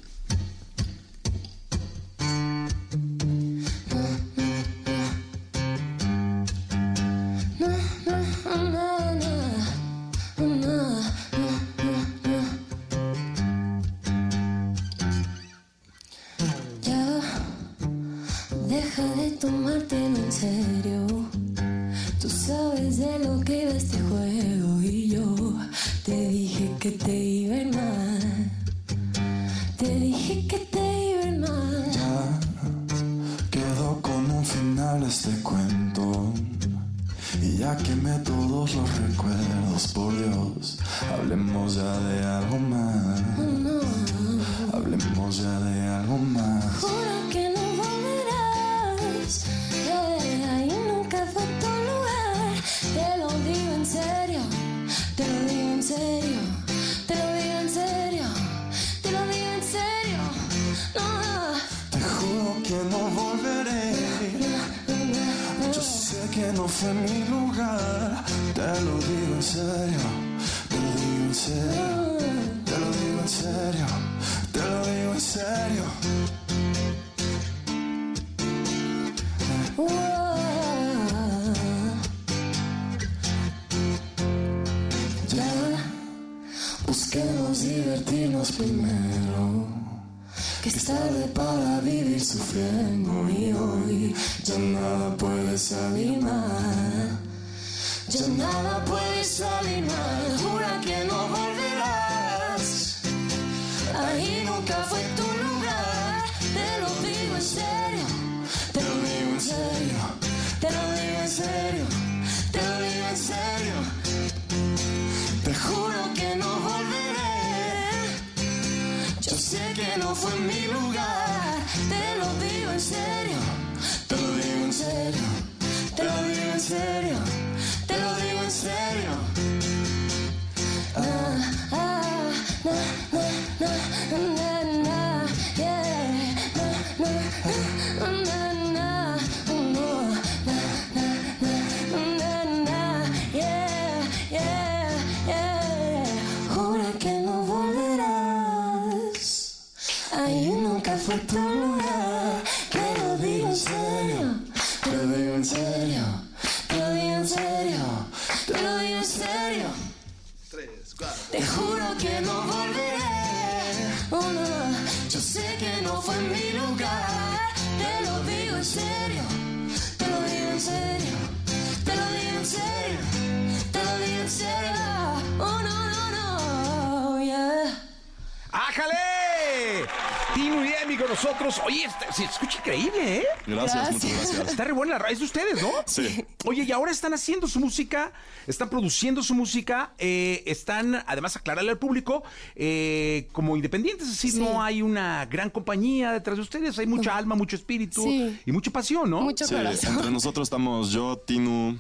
Gracias, muchas gracias. Está re buena la. Es de ustedes, ¿no? Sí. Oye, y ahora están haciendo su música, están produciendo su música, eh, están, además, aclararle al público, eh, como independientes, es decir, Sí. no hay una gran compañía detrás de ustedes, hay mucha alma, mucho espíritu Sí. y mucha pasión, ¿no? Mucho Sí, corazón. entre nosotros estamos yo, Tinu,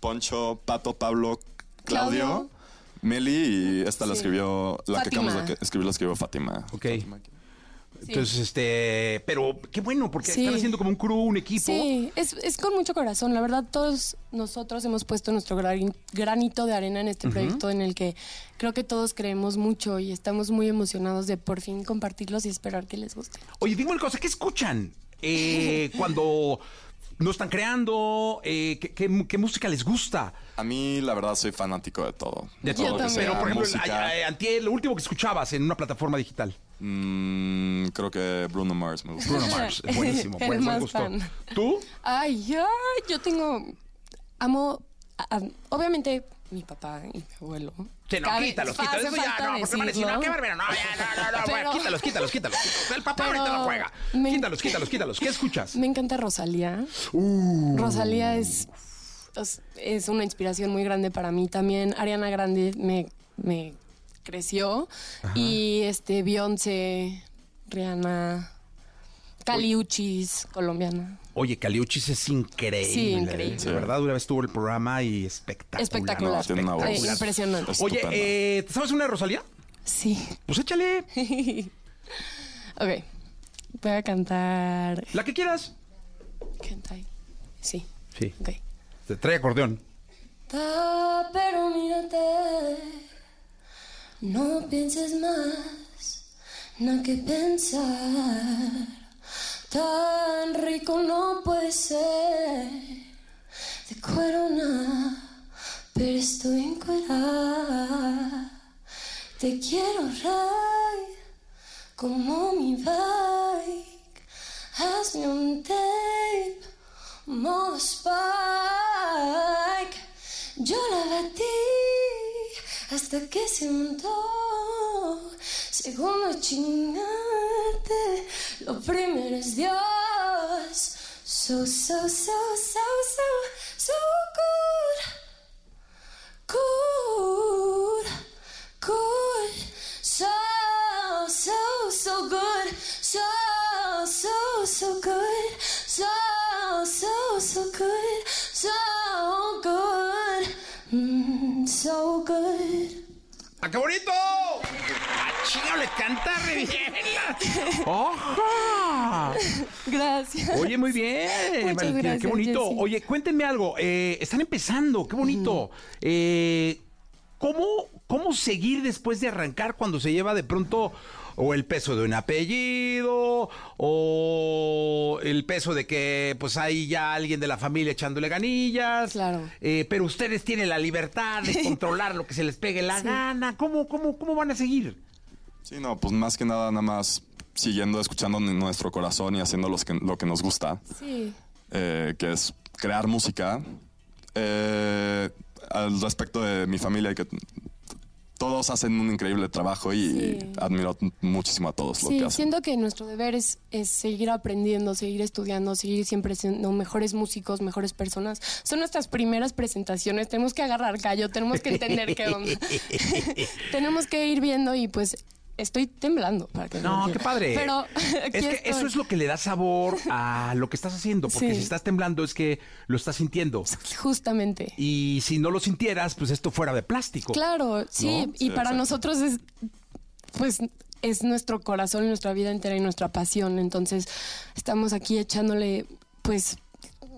Poncho, Pato, Pablo, Claudio, Claudio. Meli y esta la escribió, la que Fátima. acabamos de escribir la escribió Fátima. Ok. Entonces, este, pero qué bueno, porque Sí. están haciendo como un crew, un equipo. Sí, es, es con mucho corazón. La verdad, todos nosotros hemos puesto nuestro gran- granito de arena en este proyecto en el que creo que todos creemos mucho y estamos muy emocionados de por fin compartirlos y esperar que les guste. Oye, dime una cosa, ¿qué escuchan eh, cuando no están creando? Eh, ¿qué, qué, qué música les gusta? A mí, la verdad, soy fanático de todo. De Todo todo. lo que sea Pero, por ejemplo, música. antier, lo último que escuchabas en una plataforma digital. Mm, creo que Bruno Mars me gusta. Bruno Mars, es buenísimo, buen, buen más gusto. fan. ¿Tú? Ay, ay, yo tengo. Amo. a- a- obviamente, mi papá y mi abuelo. Sí, no, Cabe- quítalos, quítalos. Eso ya, no, porque van a decir, no, qué barbero, no, ya, no, no, no, Pero- quítalos, quítalos, quítalos, quítalos. El papá Pero ahorita no juega. me- Quítalos, quítalos, quítalos. ¿Qué escuchas? Me encanta Rosalía. Uh. Rosalía es, es, es una inspiración muy grande para mí. También Ariana Grande me, me creció. Y este Beyoncé, Rihanna, Caliuchis, colombiana. Oye, Caliuchis es increíble. Sí, increíble. De verdad, una vez tuvo el programa y espectacular. Espectacular. No, tiene una voz. Eh, impresionante. Oye, eh, ¿te sabes una de Rosalía? Sí. Pues échale. ok. Voy a cantar. La que quieras. Cantai. Sí. Sí. Ok. Te trae acordeón. Ta, pero mírate, no pienses más, no que pensar. Tan rico no puede ser, de cuero nada, pero estoy encuerada. Te quiero ride como mi bike, hazme un tape modo Spike. Yo la batí hasta que se montó. Segundo chingarte, lo primero es Dios. So, so, so, so, so, so good. Good, good. So, so, so good. So, so, so good. So, so, so good. So good. Mm, so good. ¡Ah, qué bonito! ¡Ah, chinga, le canta re bien! ¡Oja! Gracias. Oye, muy bien. Muchas Valentina, gracias, qué bonito. Jessy. Oye, cuéntenme algo. eh, están empezando, qué bonito. Eh, ¿cómo, ¿Cómo seguir después de arrancar cuando se lleva de pronto o el peso de un apellido o el peso de que pues hay ya alguien de la familia echándole ganillas? Claro. Eh, pero ustedes tienen la libertad de controlar lo que se les pegue la Sí. gana. ¿Cómo, cómo, ¿Cómo van a seguir? Sí, no, pues más que nada, nada más siguiendo, escuchando nuestro corazón y haciendo los que- lo que nos gusta, Sí. eh, que es crear música. Eh, al respecto de mi familia, que todos hacen un increíble trabajo y Sí. admiro muchísimo a todos lo Sí, que hacen. siento que nuestro deber es, es seguir aprendiendo, seguir estudiando, seguir siempre siendo mejores músicos, mejores personas. Son nuestras primeras presentaciones, tenemos que agarrar callo, tenemos que entender qué onda. tenemos que ir viendo y pues estoy temblando. Para que No, qué padre. Pero es que estoy. eso es lo que le da sabor a lo que estás haciendo, porque Sí. si estás temblando es que lo estás sintiendo. Justamente. Y si no lo sintieras, pues esto fuera de plástico. Claro, sí, ¿No? y Sí, para exacto. nosotros es, pues, es nuestro corazón y nuestra vida entera y nuestra pasión. Entonces, estamos aquí echándole, pues,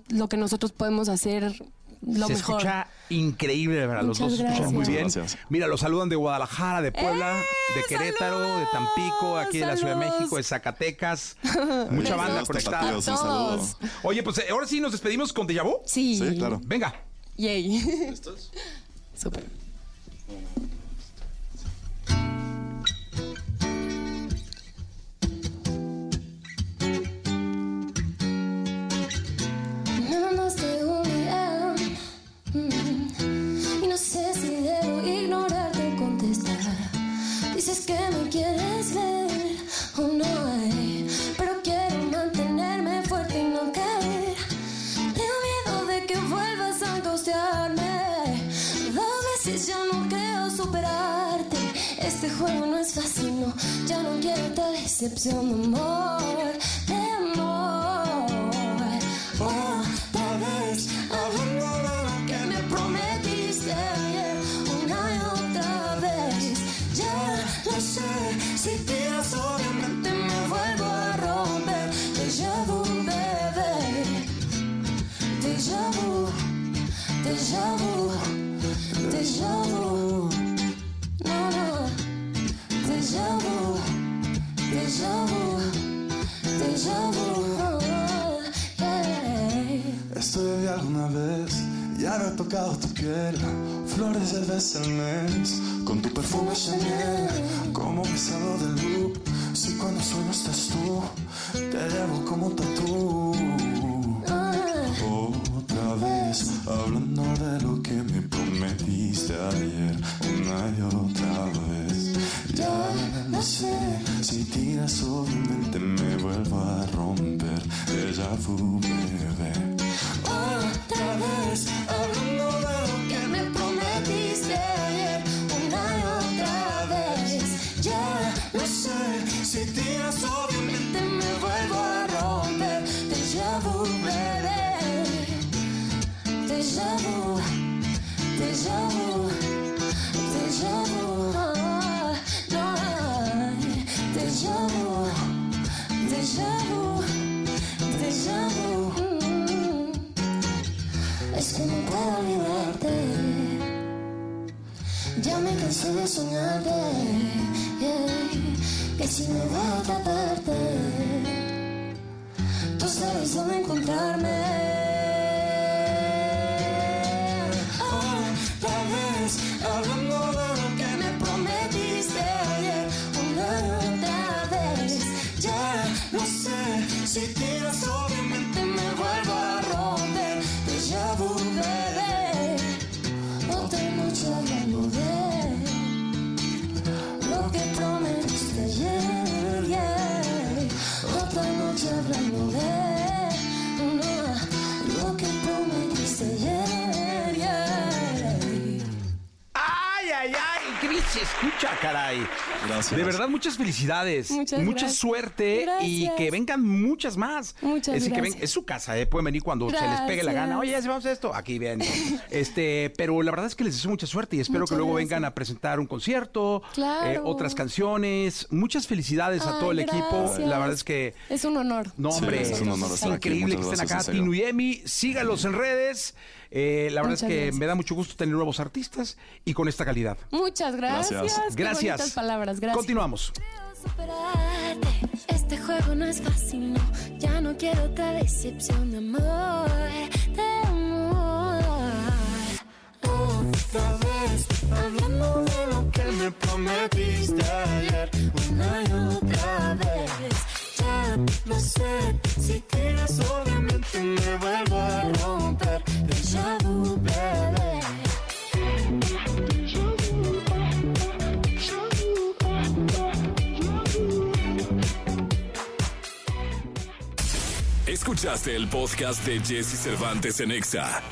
lo que nosotros podemos hacer lo se mejor. escucha increíble, verdad. Los dos se escuchan muy bien. gracias. Mira, los saludan de Guadalajara, de Puebla, de Querétaro, de Tampico, aquí de la Ciudad de. México, de Zacatecas. Mucha banda conectada. un saludo. Oye, pues eh, ahora sí nos despedimos con Deja Vu. Sí. Sí, claro. Venga. Yay. Súper. que me quieres ver o oh, no hay, pero quiero mantenerme fuerte y no caer. Tengo miedo de que vuelvas a angustiarme. Dos veces ya no creo superarte. Este juego no es fácil. Ya no quiero esta decepción, amor. Alguna vez, no he tocado tu piel. Flores de vez al mes, con tu perfume Chanel. Como besado del loop, si cuando sueno estás tú, te llevo como un tatú. Otra vez, hablando de lo que me prometiste ayer, una y otra vez. Ya no sé si tiras, obviamente me vuelvo a romper. Déjà vu, bebé. Otra vez, hablando de lo que me prometiste ayer, una y otra vez. Ya no sé si tiras, obviamente me vuelvo a romper. Déjà vu, bebé. Déjà vu, déjà vu, déjà vu. Cansé de soñarte. yeah, Que si me voy a otra parte, tú sabes dónde encontrarme. Se escucha, caray! Gracias. De verdad, muchas felicidades. Muchas Mucha gracias. suerte y Gracias. que vengan muchas más. Muchas es, que ven- gracias. es su casa, ¿eh? Pueden venir cuando se les pegue la gana. Gracias. Oye, ya si vamos a esto. Aquí ven. este, pero la verdad es que les deseo mucha suerte y espero Muchas que luego gracias. vengan a presentar un concierto, Claro. eh, otras canciones. Muchas felicidades a todo el equipo. gracias. La verdad es que Es un honor. no, Sí, hombre, es un honor aquí. increíble que estén gracias, acá. Tino y Emi. Síganlos en redes. Eh, la verdad Muchas es que gracias. me da mucho gusto tener nuevos artistas y con esta calidad. Muchas gracias. Gracias. Qué Gracias. palabras. Gracias. Continuamos. superarte. Este juego no es fácil, no. Ya no quiero otra decepción de amor, de amor. Otra vez, hablando de lo que me prometiste ayer, una y otra vez. No sé si tiras, obviamente me vuelvo a romper. Déjà vu, bebé. Escuchaste el podcast de Jesse Cervantes en Exa.